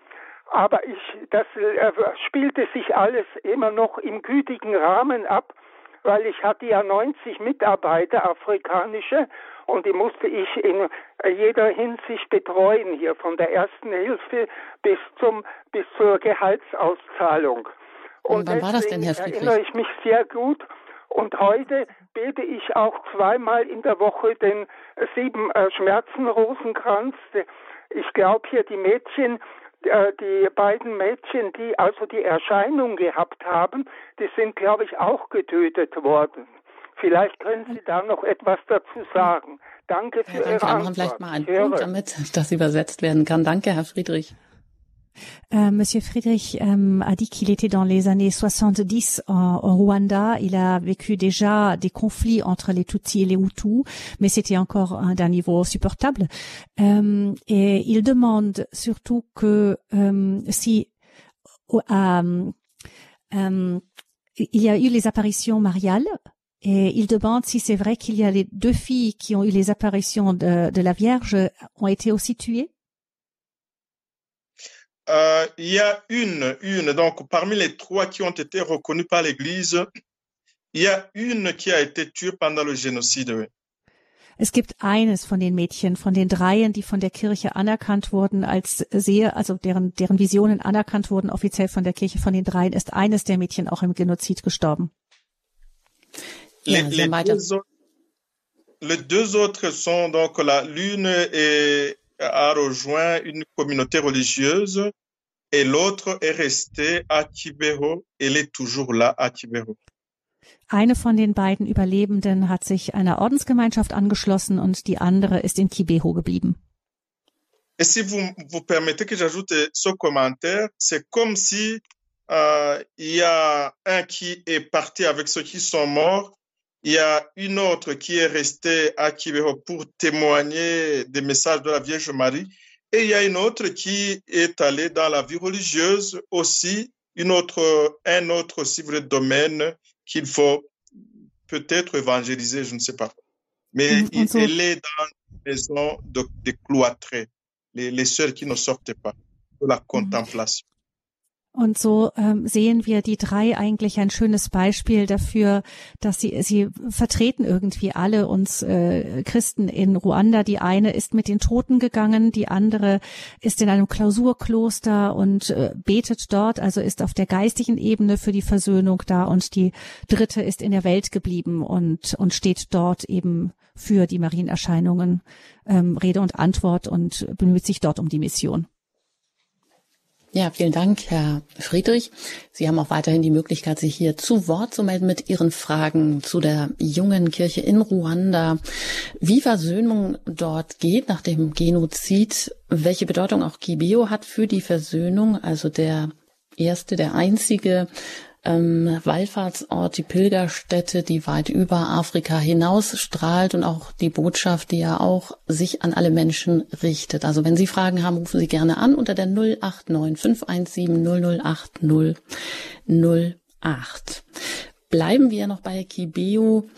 Aber ich, das äh, spielte sich alles immer noch im gütigen Rahmen ab, weil ich hatte ja 90 Mitarbeiter, afrikanische, und die musste ich in jeder Hinsicht betreuen, hier von der ersten Hilfe bis zum, bis zur Gehaltsauszahlung. Und, und wann war das denn, Herr Friedrich? erinnere ich mich sehr gut und heute bete ich auch zweimal in der Woche den sieben äh, Schmerzenrosenkranz. Ich glaube hier die Mädchen, äh, die beiden Mädchen, die also die Erscheinung gehabt haben, die sind, glaube ich, auch getötet worden. Vielleicht können Sie da noch etwas dazu sagen. Danke für ja. Ihre Antwort. vielleicht mal einen Punkt damit das übersetzt werden kann. Danke, Herr Friedrich. Euh, Monsieur Friedrich euh, a dit qu'il était dans les années 70 en, au Rwanda. Il a vécu déjà des conflits entre les Tutsis et les Hutus, mais c'était encore d'un niveau supportable. Euh, et il demande surtout que euh, si euh, il y a eu les apparitions mariales, et il demande si c'est vrai qu'il y a les deux filles qui ont eu les apparitions de, de la Vierge ont été aussi tuées. Euh, il y a une, une, donc parmi les trois qui ont été reconnus par l'Église, il y a une qui a été tuée pendant le génocide. Es gibt eines von den Mädchen, von den dreien, die von der Kirche anerkannt wurden als sehr, also deren, deren Visionen anerkannt wurden, offiziell von der Kirche, von den dreien ist eines der Mädchen auch im Genozid gestorben. Les, les, deux, les deux autres sont donc la l'une est a rejoint une communauté religieuse et l'autre est restée à Kibeho. Elle est toujours là à Kibeho. Eine von den beiden Überlebenden hat sich einer Ordensgemeinschaft angeschlossen und die andere ist in Kibeho geblieben. Et si vous, vous permettez que j'ajoute ce commentaire, c'est comme si euh, il y a un qui est parti avec ceux qui sont morts il y a une autre qui est restée à Kibeho pour témoigner des messages de la Vierge Marie. Et il y a une autre qui est allée dans la vie religieuse aussi, une autre, un autre, si vous voulez, domaine qu'il faut peut-être évangéliser, je ne sais pas. Mais mhm, so. elle est dans une maison de, de cloîtrés, les, les sœurs qui ne sortent pas, de la mhm. contemplation. Und so ähm, sehen wir die drei eigentlich ein schönes Beispiel dafür, dass sie sie vertreten irgendwie alle uns äh, Christen in Ruanda. Die eine ist mit den Toten gegangen, die andere ist in einem Klausurkloster und äh, betet dort, also ist auf der geistigen Ebene für die Versöhnung da und die dritte ist in der Welt geblieben und und steht dort eben für die Marienerscheinungen ähm, Rede und Antwort und bemüht sich dort um die Mission. Ja, vielen Dank, Herr Friedrich. Sie haben auch weiterhin die Möglichkeit, sich hier zu Wort zu melden mit Ihren Fragen zu der jungen Kirche in Ruanda, wie Versöhnung dort geht nach dem Genozid, welche Bedeutung auch Kibio hat für die Versöhnung, also der erste, der einzige ähm, Wallfahrtsort, die Pilgerstätte, die weit über Afrika hinaus strahlt und auch die Botschaft, die ja auch sich an alle Menschen richtet. Also wenn Sie Fragen haben, rufen Sie gerne an unter der 089 517 008 008. Bleiben wir noch bei Kibeo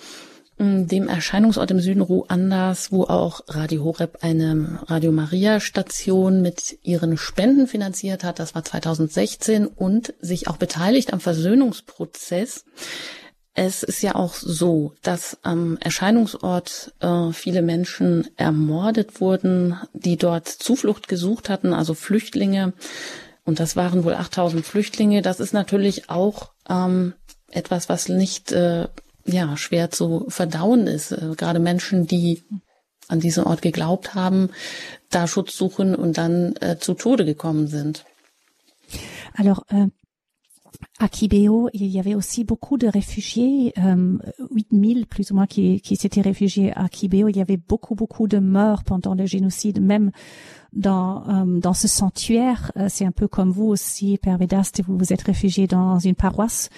dem Erscheinungsort im Süden Ruandas, wo auch Radio Horeb eine Radio Maria Station mit ihren Spenden finanziert hat. Das war 2016 und sich auch beteiligt am Versöhnungsprozess. Es ist ja auch so, dass am Erscheinungsort äh, viele Menschen ermordet wurden, die dort Zuflucht gesucht hatten, also Flüchtlinge. Und das waren wohl 8000 Flüchtlinge. Das ist natürlich auch ähm, etwas, was nicht äh, ja, schwer zu verdauen ist. Äh, gerade Menschen, die an diesen Ort geglaubt haben, da Schutz suchen und dann äh, zu Tode gekommen sind. Alors, euh, à Kibéo, il y avait aussi beaucoup de réfugiés, euh, 8000 plus ou moins qui, qui s'étaient réfugiés à Kibéo. Il y avait beaucoup, beaucoup de morts pendant le génocide, même dans, euh, dans ce sanctuaire. Euh, c'est un peu comme vous aussi, Père Vedaste, vous vous êtes réfugié dans une paroisse.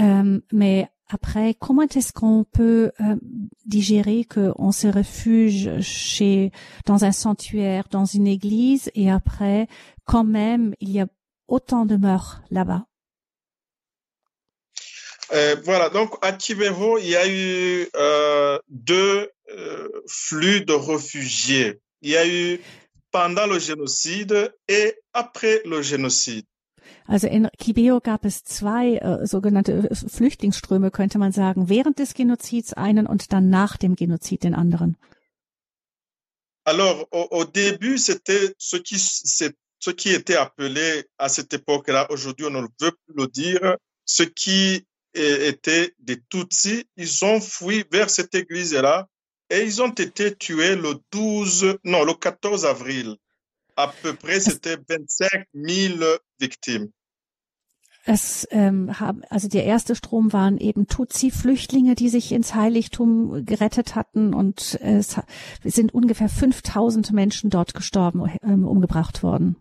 Euh, mais après, comment est-ce qu'on peut euh, digérer qu'on se refuge chez dans un sanctuaire, dans une église, et après, quand même, il y a autant de morts là-bas? Euh, Voilà, donc à Kivero, il y a eu euh, deux euh, flux de réfugiés. Il y a eu pendant le génocide et après le génocide. Also in Kibeo gab es zwei äh, sogenannte Flüchtlingsströme, könnte man sagen, während des Genozids einen und dann nach dem Genozid den anderen. Alors, au, au début, c'était ce qui, ce qui était appelé à cette époque-là, aujourd'hui on ne veut plus le dire, ce qui était des Tutsis, ils ont fui vers cette église-là et ils ont été tués le 12, non, le 14 avril. À peu près, c'était 25 000 victimes. Es ähm, haben, also der erste Strom waren eben Tutsi-Flüchtlinge, die sich ins Heiligtum gerettet hatten und es sind ungefähr 5000 Menschen dort gestorben, ähm, umgebracht worden.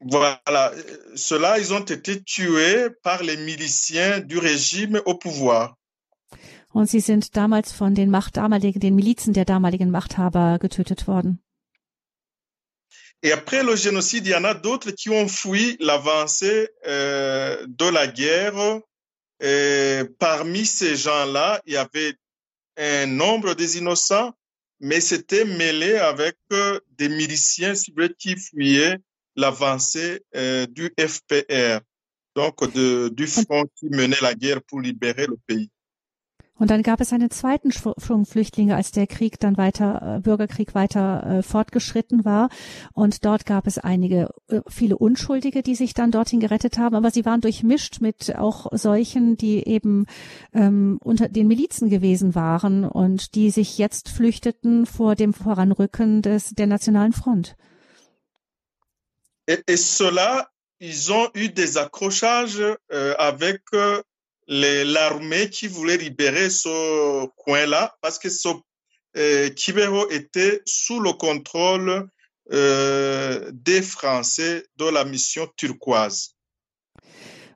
Voilà, ceux-là, ils ont été tués par les miliciens du régime au pouvoir. Und sie sind damals von den Macht damaligen, den Milizen der damaligen Machthaber getötet worden. Et après le génocide, il y en a d'autres qui ont fui l'avancée euh, de la guerre. Et parmi ces gens-là, il y avait un nombre des innocents, mais c'était mêlé avec euh, des miliciens qui fuyaient l'avancée euh, du FPR, donc du front qui menait la guerre pour libérer le pays. Und dann gab es einen zweiten Schwung Flüchtlinge, als der Krieg dann weiter, äh, Bürgerkrieg weiter äh, fortgeschritten war. Und dort gab es einige, äh, viele Unschuldige, die sich dann dorthin gerettet haben. Aber sie waren durchmischt mit auch solchen, die eben ähm, unter den Milizen gewesen waren und die sich jetzt flüchteten vor dem Voranrücken des, der Nationalen Front. Et, et cela, ils ont eu des accrochages euh, avec euh, l'armée qui voulait libérer ce coin-là parce que ce euh, Kibero était sous le contrôle euh, des Français de la mission turquoise.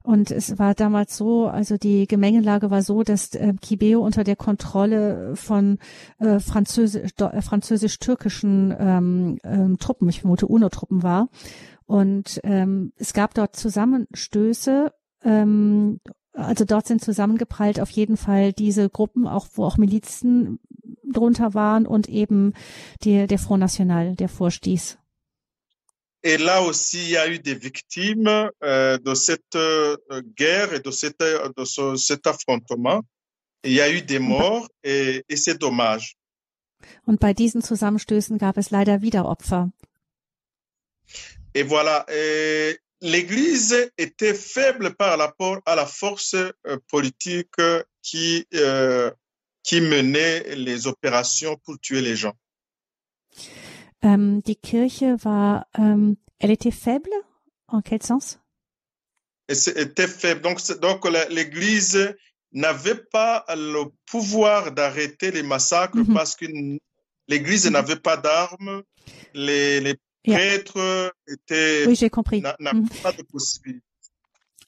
Und es war damals so, also die Gemengelage war so, dass äh, Kibeo unter der Kontrolle von äh, Französisch, äh, französisch-türkischen ähm, ähm, Truppen, ich vermute UNO-Truppen war. Und ähm, es gab dort Zusammenstöße ähm, also dort sind zusammengeprallt auf jeden Fall diese Gruppen, auch wo auch Milizen drunter waren und eben die, der Front National, der vorstieß. Et là aussi, il y a eu des victimes euh, de cette euh, guerre et de, cette, de ce, cet affrontement. Il y a eu des morts et, et c'est dommage. Und bei diesen Zusammenstößen gab es leider wieder Opfer. Et voilà, l'Église était faible par rapport à la force euh, politique qui, euh, qui menait les opérations pour tuer les gens. Ähm, die Kirche war, ähm, elle était faible? En quel sens? Elle était faible. Donc, donc l'Église n'avait pas le pouvoir d'arrêter les massacres mm -hmm. parce que l'Église mm -hmm. n'avait pas d'armes, les, les prêtres ja. étaient, oui, j'ai compris. possibilité.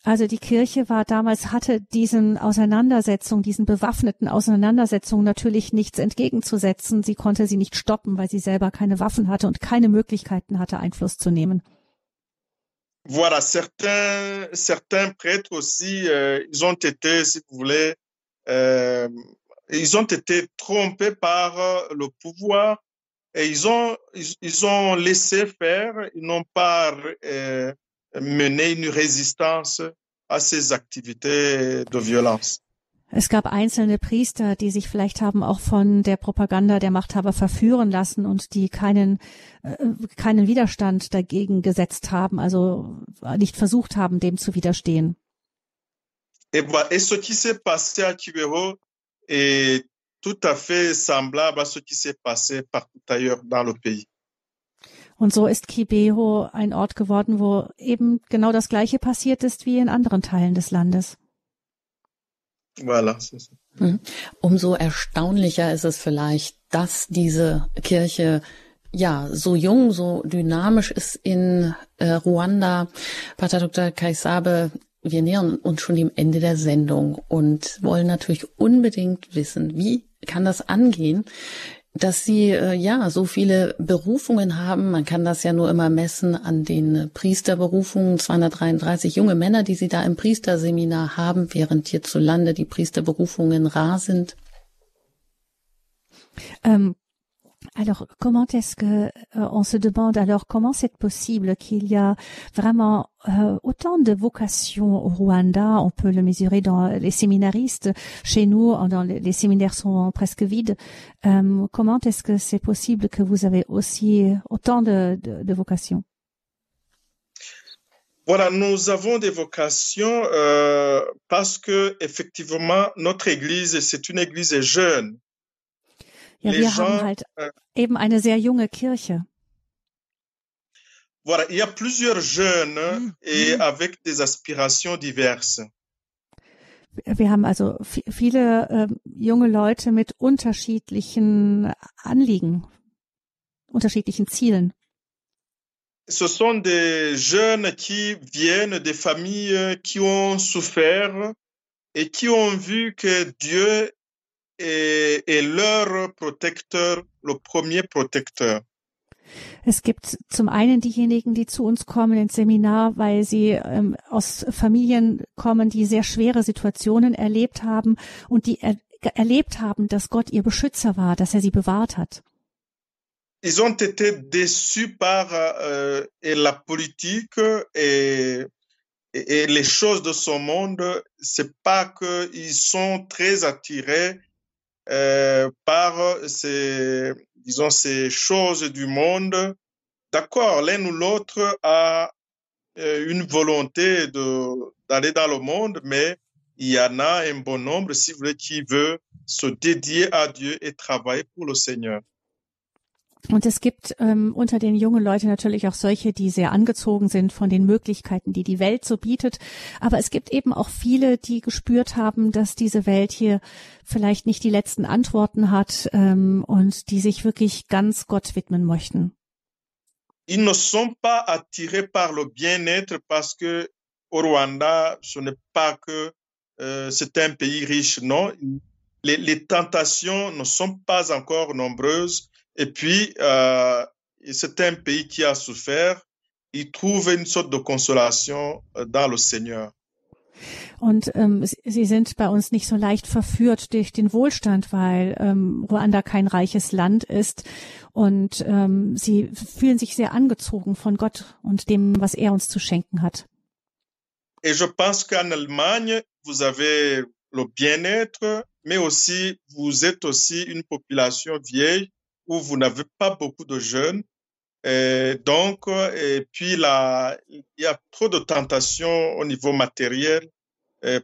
Also die Kirche war damals, hatte diesen Auseinandersetzungen, diesen bewaffneten Auseinandersetzungen natürlich nichts entgegenzusetzen. Sie konnte sie nicht stoppen, weil sie selber keine Waffen hatte und keine Möglichkeiten hatte, Einfluss zu nehmen. Voilà, certains, certains prêtres aussi, euh, ils ont été, si vous voulez, euh, ils ont été trompés par le pouvoir et ils ont, ils, ils ont laissé faire, ils n'ont pas euh, mené une résistance à ces activités de violence. Es gab einzelne Priester, die sich vielleicht haben auch von der Propaganda der Machthaber verführen lassen und die keinen, äh, keinen Widerstand dagegen gesetzt haben, also nicht versucht haben, dem zu widerstehen. Et, et ce qui s'est passé à Kibeho est tout à fait semblable à ce qui s'est passé partout ailleurs dans le pays. Und so ist Kibeho ein Ort geworden, wo eben genau das Gleiche passiert ist wie in anderen Teilen des Landes. Voilà. Mhm. Umso erstaunlicher ist es vielleicht, dass diese Kirche ja so jung, so dynamisch ist in äh, Ruanda. Pater Dr. Kaisabe, wir nähern uns schon dem Ende der Sendung und wollen natürlich unbedingt wissen, wie kann das angehen, dass sie äh, ja so viele Berufungen haben. Man kann das ja nur immer messen an den Priesterberufungen. 233 junge Männer, die sie da im Priesterseminar haben, während hierzulande die Priesterberufungen rar sind. Ähm, Alors, comment est-ce que euh, on se demande alors comment c'est possible qu'il y a vraiment euh, autant de vocations au Rwanda On peut le mesurer dans les séminaristes. Chez nous, les, séminaires sont presque vides. Euh, comment est-ce que c'est possible que vous avez aussi autant de, de, de vocations? Voilà, nous avons des vocations parce que effectivement notre Église c'est une Église jeune. Ja, wir haben halt euh, eben eine sehr junge Kirche. Voilà, il y a plusieurs jeunes Mhm. et avec des aspirations diverses. Wir haben also vi- viele ähm, junge Leute mit unterschiedlichen Anliegen, unterschiedlichen Zielen. Ce sont des jeunes qui viennent des familles qui ont souffert et qui ont vu que Dieu est, est leur protecteur, le premier protecteur. Es gibt zum einen diejenigen, die zu uns kommen ins Seminar, weil sie ähm, aus Familien kommen, die sehr schwere Situationen erlebt haben und die er erlebt haben, dass Gott ihr Beschützer war, dass er sie bewahrt hat. Ils ont été déçus par euh, et la politique et, et, les choses de ce monde. C'est pas qu'ils sont très attirés euh, par ces, disons, ces choses du monde. D'accord, l'un ou l'autre a euh, une volonté d'aller dans le monde, mais il y en a un bon nombre, si vous voulez, qui veut se dédier à Dieu et travailler pour le Seigneur. Und es gibt ähm, unter den jungen Leuten natürlich auch solche, die sehr angezogen sind von den Möglichkeiten, die die Welt so bietet. Aber es gibt eben auch viele, die gespürt haben, dass diese Welt hier vielleicht nicht die letzten Antworten hat ähm, und die sich wirklich ganz Gott widmen möchten. Ils ne sont pas attirés par le bien-être parce que au Rwanda, ce n'est pas que euh, c'est un pays riche, non. Les, les tentations ne sont pas encore nombreuses. Et puis, euh, c'est un pays qui a souffert. Ils trouvent une sorte de consolation euh, dans le Seigneur. Und ähm, sie sind bei uns nicht so leicht verführt durch den Wohlstand, weil ähm, Ruanda kein reiches Land ist. Und ähm, sie fühlen sich sehr angezogen von Gott und dem, was er uns zu schenken hat. Et je pense qu'en Allemagne, vous avez le bien-être, mais aussi vous êtes aussi une population vieille où vous n'avez pas beaucoup de jeunes. Et donc, et puis là, il y a trop de tentations au niveau matériel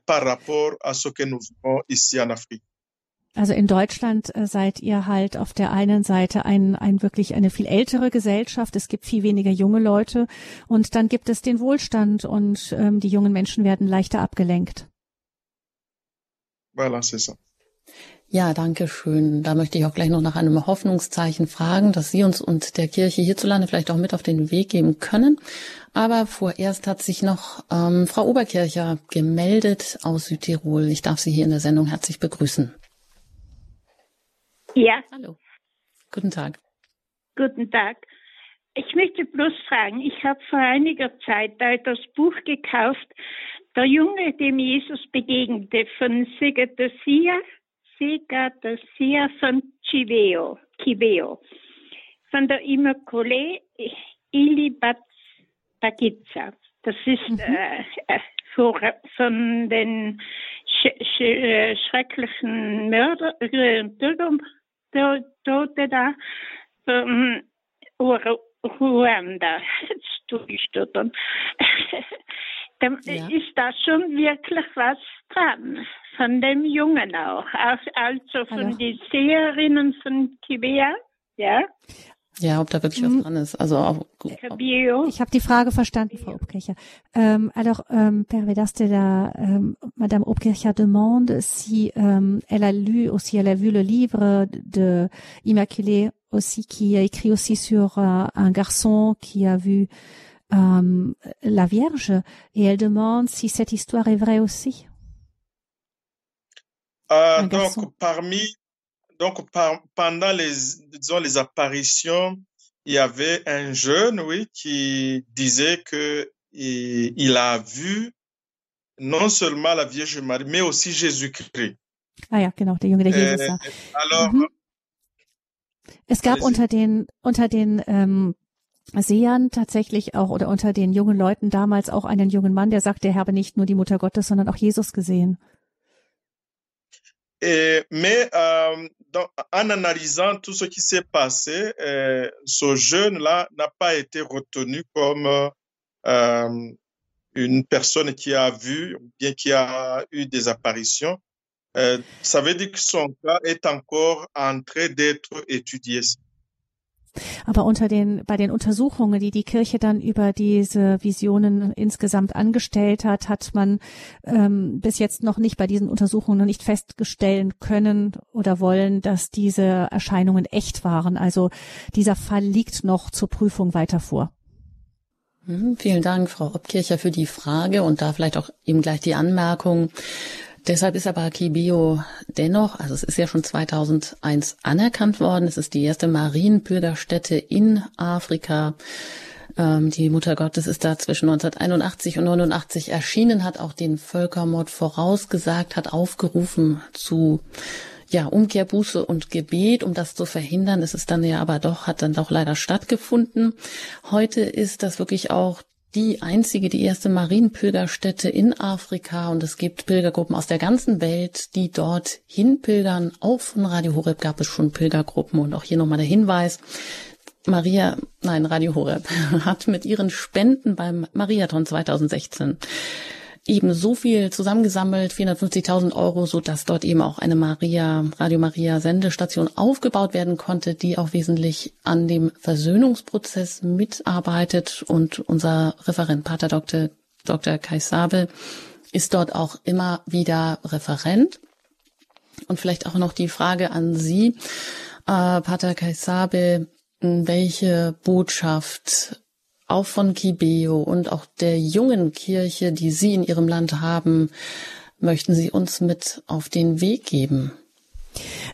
par rapport à ce que nous vivons ici en Afrique. Also in Deutschland äh, seid ihr halt auf der einen Seite ein, ein wirklich eine viel ältere Gesellschaft. Es gibt viel weniger junge Leute und dann gibt es den Wohlstand und ähm, die jungen Menschen werden leichter abgelenkt. Voilà, c'est ça. Ja, danke schön. Da möchte ich auch gleich noch nach einem Hoffnungszeichen fragen, dass Sie uns und der Kirche hierzulande vielleicht auch mit auf den Weg geben können. Aber vorerst hat sich noch ähm, Frau Oberkircher gemeldet aus Südtirol. Ich darf Sie hier in der Sendung herzlich begrüßen. Ja. Hallo. Guten Tag. Guten Tag. Ich möchte bloß fragen, ich habe vor einiger Zeit da das Buch gekauft, Der Junge, dem Jesus begegnete, von Segatosia Segatosia von Chiveo, Chiveo, von der Immaculée Ilibatagizza. Das ist mhm. äh, von den sch sch äh, schrecklichen Mörder, äh, Tote da, von Ruanda. Jetzt dann ja. ist da schon wirklich was dran. Von dem Jungen auch. Also von Hallo. den Seherinnen von Kibea, ja. Ja, ob da wirklich was mhm. dran ist. Also auch, ich habe die Frage verstanden, Frau Obkircher. Euh, alors, euh, Père Vedaste, la, euh, Madame Obkircher demande si euh, elle a lu aussi, elle a vu le livre de Immaculée aussi, qui a écrit aussi sur euh, un garçon qui a vu euh, la Vierge, et elle demande si cette histoire est vraie aussi. Euh, donc, parmi donc par, pendant les disons les apparitions, il y avait un jeune, oui, qui disait que il, il a vu non seulement la Vierge Marie, mais aussi Jésus-Christ. Ah ja, genau, der Junge, der Jesus äh, Alors, mhm. Es gab unter den unter den ähm, Sehern tatsächlich auch oder unter den jungen Leuten damals auch einen jungen Mann, der sagte, er habe nicht nur die Mutter Gottes, sondern auch Jesus gesehen. Et, mais euh, dans, en analysant tout ce qui s'est passé, euh, ce jeune-là n'a pas été retenu comme euh, une personne qui a vu ou bien qui a eu des apparitions. Euh, ça veut dire que son cas est encore en train d'être étudié. Aber unter den, bei den Untersuchungen, die die Kirche dann über diese Visionen insgesamt angestellt hat, hat man ähm, bis jetzt noch nicht bei diesen Untersuchungen noch nicht feststellen können oder wollen, dass diese Erscheinungen echt waren. Also dieser Fall liegt noch zur Prüfung weiter vor. Mhm, vielen Dank, Frau Obkircher, für die Frage und da vielleicht auch eben gleich die Anmerkung. Deshalb ist aber Kibio dennoch, also es ist ja schon 2001 anerkannt worden. Es ist die erste Marienbürgerstätte in Afrika. Ähm, die Mutter Gottes ist da zwischen 1981 und 89 erschienen, hat auch den Völkermord vorausgesagt, hat aufgerufen zu ja, Umkehr, Buße und Gebet, um das zu verhindern. Es ist dann ja aber doch, hat dann doch leider stattgefunden. Heute ist das wirklich auch die einzige, die erste Marienpilgerstätte in Afrika und es gibt Pilgergruppen aus der ganzen Welt, die dort hinpilgern. Auch von Radio Horeb gab es schon Pilgergruppen und auch hier nochmal der Hinweis. Maria, nein, Radio Horeb hat mit ihren Spenden beim Mariathon 2016 eben so viel zusammengesammelt, 450.000 Euro, so dass dort eben auch eine Maria, Radio Maria Sendestation aufgebaut werden konnte, die auch wesentlich an dem Versöhnungsprozess mitarbeitet. Und unser Referent Pater Dr. Dr. Kai Sabel ist dort auch immer wieder Referent. Und vielleicht auch noch die Frage an Sie, äh, Pater Kaisabe, welche Botschaft auch von Kibeo und auch der jungen Kirche, die Sie in Ihrem Land haben, möchten Sie uns mit auf den Weg geben?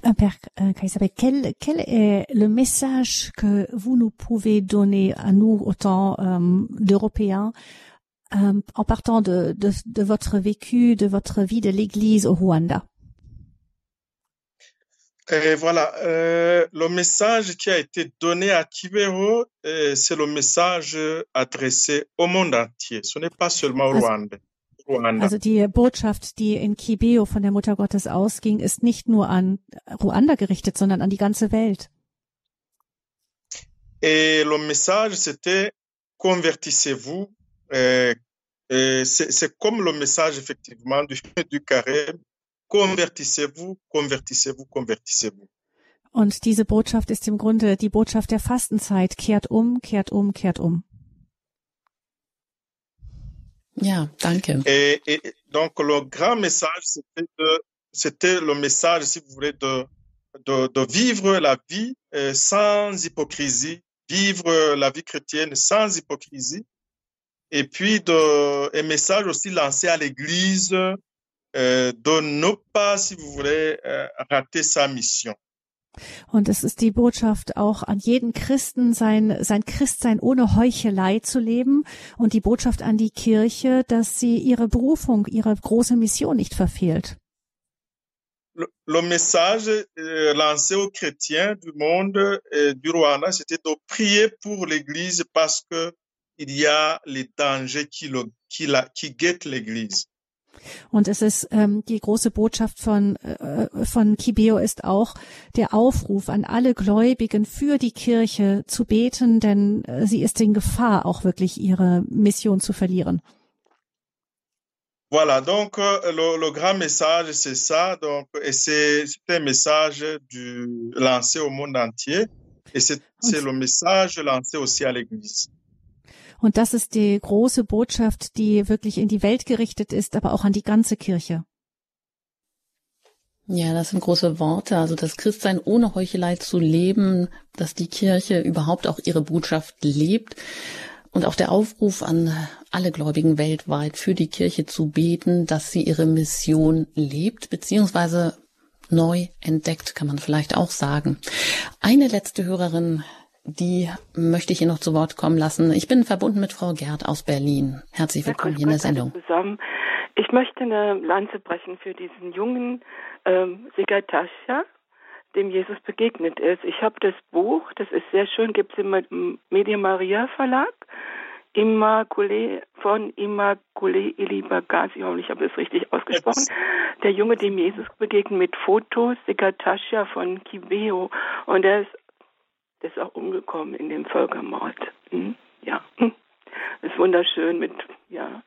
Euh, Père euh, Kaisabe, quel, quel est le message que vous nous pouvez donner à nous, autant euh, d'Européens, euh, en partant de, de, de votre vécu, de votre vie de l'Église au Rwanda Et voilà, euh, le message qui a été donné à Kibero, euh, c'est le message adressé au monde entier. Ce n'est pas seulement au Rwanda. Also die Botschaft, die in Kibeo von der Mutter Gottes ausging, ist nicht nur an Ruanda gerichtet, sondern an die ganze Welt. Et le message, c'était convertissez-vous. Euh, euh, c'est c'est comme le message effectivement du, du carême. Convertissez-vous, convertissez-vous, convertissez-vous. Und diese Botschaft ist im Grunde die Botschaft der Fastenzeit. Kehrt um, kehrt um, kehrt um. Ja, danke. Et, et donc le grand message, c'était le message, si vous voulez, de, de, de vivre la vie euh, sans hypocrisie, vivre la vie chrétienne sans hypocrisie. Et puis de, un message aussi lancé à l'Église euh, de ne pas, si vous voulez, euh, rater sa mission. Und es ist die Botschaft auch an jeden Christen, sein, sein Christsein ohne Heuchelei zu leben und die Botschaft an die Kirche, dass sie ihre Berufung, ihre große Mission nicht verfehlt. Le, message euh, lancé aux chrétiens du monde et du Rwanda, c'était de prier pour l'Église parce que il y a les dangers qui, le, qui, la, qui guettent l'Église. Und es ist ähm, die große Botschaft von äh, von Kibeo ist auch der Aufruf an alle Gläubigen für die Kirche zu beten, denn äh, sie ist in Gefahr, auch wirklich ihre Mission zu verlieren. Voilà, donc euh, le, le grand message, c'est ça. Donc, et c'est un message du, lancé au monde entier. Et c'est le message lancé aussi à l'Église. Und das ist die große Botschaft, die wirklich in die Welt gerichtet ist, aber auch an die ganze Kirche. Ja, das sind große Worte. Also das Christsein ohne Heuchelei zu leben, dass die Kirche überhaupt auch ihre Botschaft lebt. Und auch der Aufruf an alle Gläubigen weltweit für die Kirche zu beten, dass sie ihre Mission lebt, beziehungsweise neu entdeckt, kann man vielleicht auch sagen. Eine letzte Hörerin, die möchte ich hier noch zu Wort kommen lassen. Ich bin verbunden mit Frau Gerd aus Berlin. Herzlich willkommen hier in der Sendung. Zusammen. Ich möchte eine Lanze brechen für diesen jungen ähm, Sigatascha, dem Jesus begegnet ist. Ich habe das Buch, das ist sehr schön, gibt es im Media Maria Verlag. Immaculée von Immaculée Ilibagasi, hoffentlich habe ich es richtig ausgesprochen. Der Junge, dem Jesus begegnet mit Fotos, Sigatascha von Kibeo. Und er ist, der ist auch umgekommen in dem Völkermord. Hm? Ja. ist wunderschön mit, ja.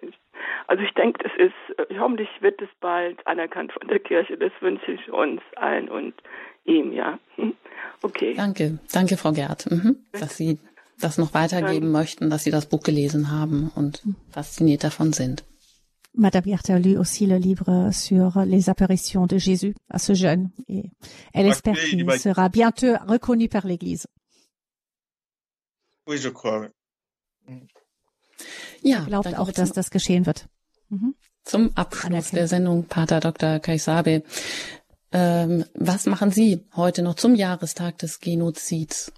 Also ich denke, es ist, hoffentlich wird es bald anerkannt von der Kirche. Das wünsche ich uns allen und ihm, ja. Okay. Danke, danke, Frau Gerd, mhm. dass Sie das noch weitergeben möchten, dass Sie das Buch gelesen haben und fasziniert davon sind. Madame Gert a lu aussi le livre sur les apparitions de Jésus à ce jeune et elle espère qu'il sera bientôt reconnu par l'Église. Oui, je crois. Ja, glaubt auch, dass das geschehen wird. Mhm. Zum Abschluss der Sendung, Pater Dr. Kaisabe, ähm, was machen Sie heute noch zum Jahrestag des Genozids?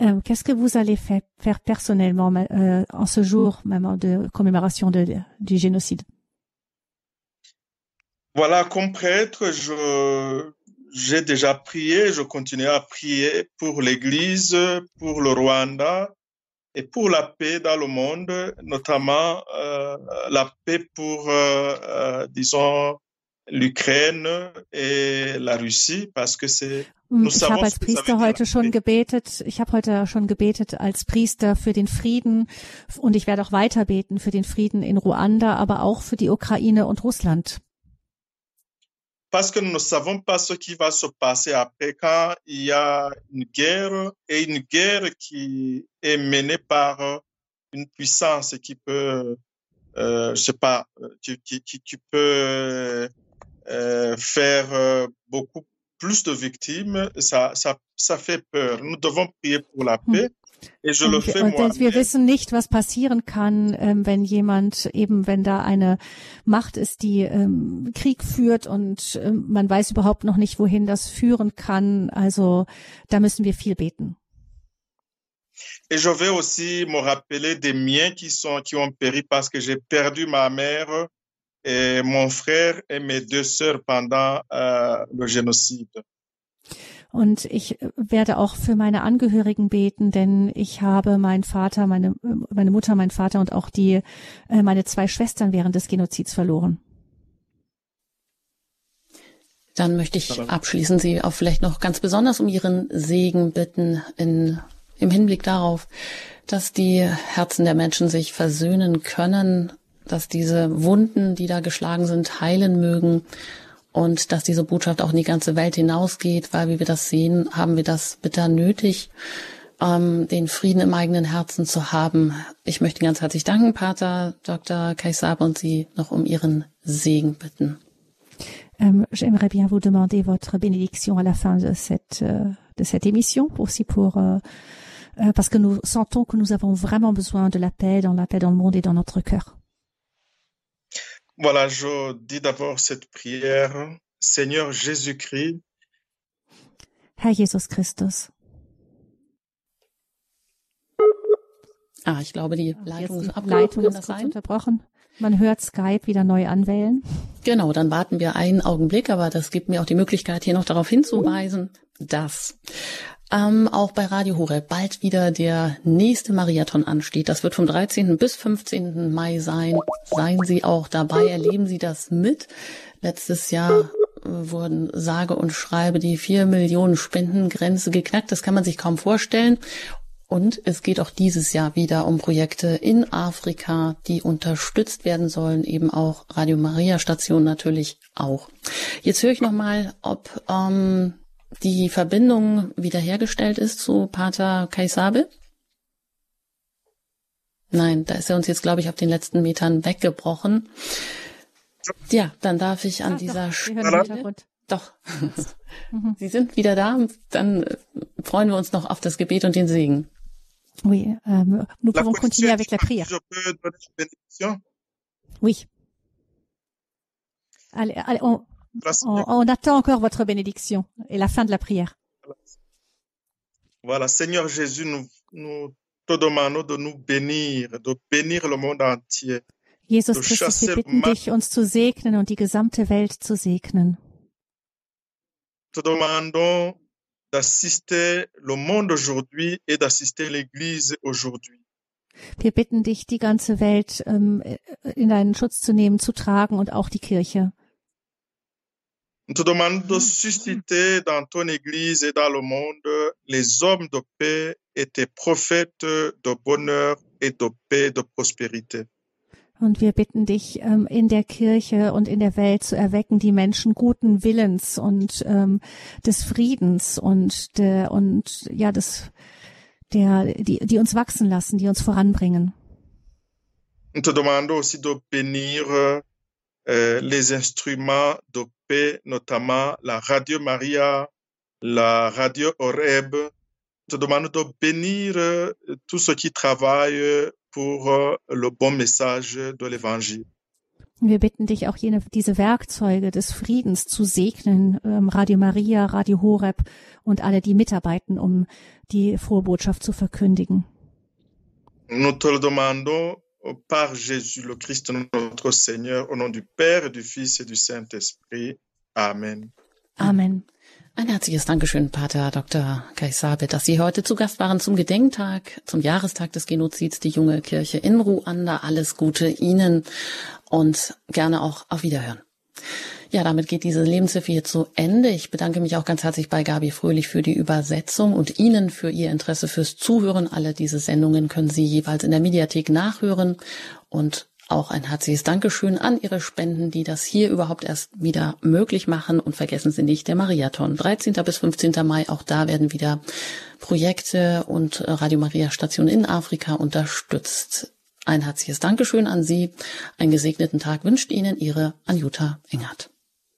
Euh, Qu'est-ce que vous allez faire, faire personnellement euh, en ce jour même de commémoration de, du génocide Voilà, comme prêtre, je j'ai déjà prié, je continue à prier pour l'Église, pour le Rwanda et pour la paix dans le monde, notamment euh, la paix pour, euh, disons, l'Ukraine et la Russie, parce que c'est ich habe als Priester heute schon gebetet. Ich habe heute schon gebetet als Priester für den Frieden und ich werde auch weiter beten für den Frieden in Ruanda, aber auch für die Ukraine und Russland. Parce que nous ne savons pas ce qui va se passer après quand il y a une guerre et une guerre qui est menée par une puissance qui peut, euh, je sais pas, qui, qui, qui peut euh, faire beaucoup plus de victimes, ça, ça, ça fait peur. Nous devons prier pour la paix. Und moi. wir wissen nicht, was passieren kann, ähm, wenn jemand eben, wenn da eine Macht ist, die ähm, Krieg führt und ähm, man weiß überhaupt noch nicht, wohin das führen kann. Also da müssen wir viel beten. Et je vais aussi me rappeler des miens qui sont qui ont péri parce que j'ai perdu ma mère et mon frère et mes deux sœurs pendant euh, le génocide. Und ich werde auch für meine Angehörigen beten, denn ich habe meinen Vater, meine, meine Mutter, meinen Vater und auch die, äh, meine zwei Schwestern während des Genozids verloren. Dann möchte ich abschließend Sie auch vielleicht noch ganz besonders um Ihren Segen bitten in, im Hinblick darauf, dass die Herzen der Menschen sich versöhnen können, dass diese Wunden, die da geschlagen sind, heilen mögen und dass diese Botschaft auch in die ganze Welt hinausgeht, weil wie wir das sehen, haben wir das bitter nötig, ähm, den Frieden im eigenen Herzen zu haben. Ich möchte ganz herzlich danken, Pater Dr. Kaisab, und Sie noch um Ihren Segen bitten. Euh, J'aimerais bien vous demander votre bénédiction à la fin de cette euh, de cette émission, aussi pour euh, euh, parce que nous sentons que nous avons vraiment besoin de la paix, dans la paix dans le monde et dans notre cœur. Voilà, je dis d'abord cette prière. Seigneur Jésus-Christ, Herr Jesus Christus. Ah, ich glaube, die Jetzt Leitung ist die abgebrochen. Leitung ist kurz unterbrochen. Man hört Skype wieder neu anwählen. Genau, dann warten wir einen Augenblick, aber das gibt mir auch die Möglichkeit, hier noch darauf hinzuweisen, dass ähm, auch bei Radio Horeb bald wieder der nächste Marathon ansteht. Das wird vom 13. bis 15. Mai sein. Seien Sie auch dabei, erleben Sie das mit. Letztes Jahr äh, wurden sage und schreibe die vier Millionen Spendengrenze geknackt. Das kann man sich kaum vorstellen. Und es geht auch dieses Jahr wieder um Projekte in Afrika, die unterstützt werden sollen, eben auch Radio Maria Station natürlich auch. Jetzt höre ich noch mal, ob ähm, die Verbindung wiederhergestellt ist zu Pater Kaisabe. Nein, da ist er uns jetzt, glaube ich, auf den letzten Metern weggebrochen. Ja, dann darf ich an Ah, dieser Stelle. Doch. Mhm. Sie sind wieder da. Dann äh, freuen wir uns noch auf das Gebet und den Segen. Oui, euh, nous pouvons continuer avec la prière. Oui. Allez, allez on, on, on attend encore votre bénédiction et la fin de la prière. Voilà, Seigneur Jésus, nous, nous te demandons de nous bénir, de bénir le monde entier. Jesus Christus, wir bitten dich, uns zu segnen und die gesamte Welt zu segnen. Te demandons d'assister le monde aujourd'hui et d'assister l'Église aujourd'hui. Wir bitten dich, die ganze Welt ähm, in deinen Schutz zu nehmen, zu tragen und auch die Kirche. Nous te demandons de susciter dans ton Église et dans le monde les hommes de paix et tes prophètes de bonheur et de paix, de prospérité. Und wir bitten dich, ähm, in der Kirche und in der Welt zu erwecken, die Menschen guten Willens und ähm, des Friedens und der und ja des der die die uns wachsen lassen, die uns voranbringen. Nous te demandons aussi de bénir euh, les instruments paix, notamment la Radio Maria, la Radio Oreb. Nous te demandons de bénir euh, tous ceux qui travaillent pour euh, le bon message de l'Évangile. Wir bitten dich auch jene diese Werkzeuge des Friedens zu segnen, ähm, Radio Maria, Radio Horeb und alle, die mitarbeiten, um die frohe Botschaft zu verkündigen. Nous te le demandons par Jésus le Christ, notre Seigneur, au nom du Père, du Fils et du Saint-Esprit. Amen. Amen. Ein herzliches Dankeschön, Pater Dr. Kaisabe, dass Sie heute zu Gast waren zum Gedenktag, zum Jahrestag des Genozids, die junge Kirche in Ruanda. Alles Gute Ihnen und gerne auch auf Wiederhören. Ja, damit geht diese Lebenshilfe hier zu Ende. Ich bedanke mich auch ganz herzlich bei Gabi Fröhlich für die Übersetzung und Ihnen für Ihr Interesse fürs Zuhören. Alle diese Sendungen können Sie jeweils in der Mediathek nachhören und auch ein herzliches Dankeschön an Ihre Spenden, die das hier überhaupt erst wieder möglich machen. Und vergessen Sie nicht der Mariathon. 13. bis 15. Mai, auch da werden wieder Projekte und Radio Maria Stationen in Afrika unterstützt. Ein herzliches Dankeschön an Sie. Einen gesegneten Tag wünscht Ihnen Ihre Anjuta Engert.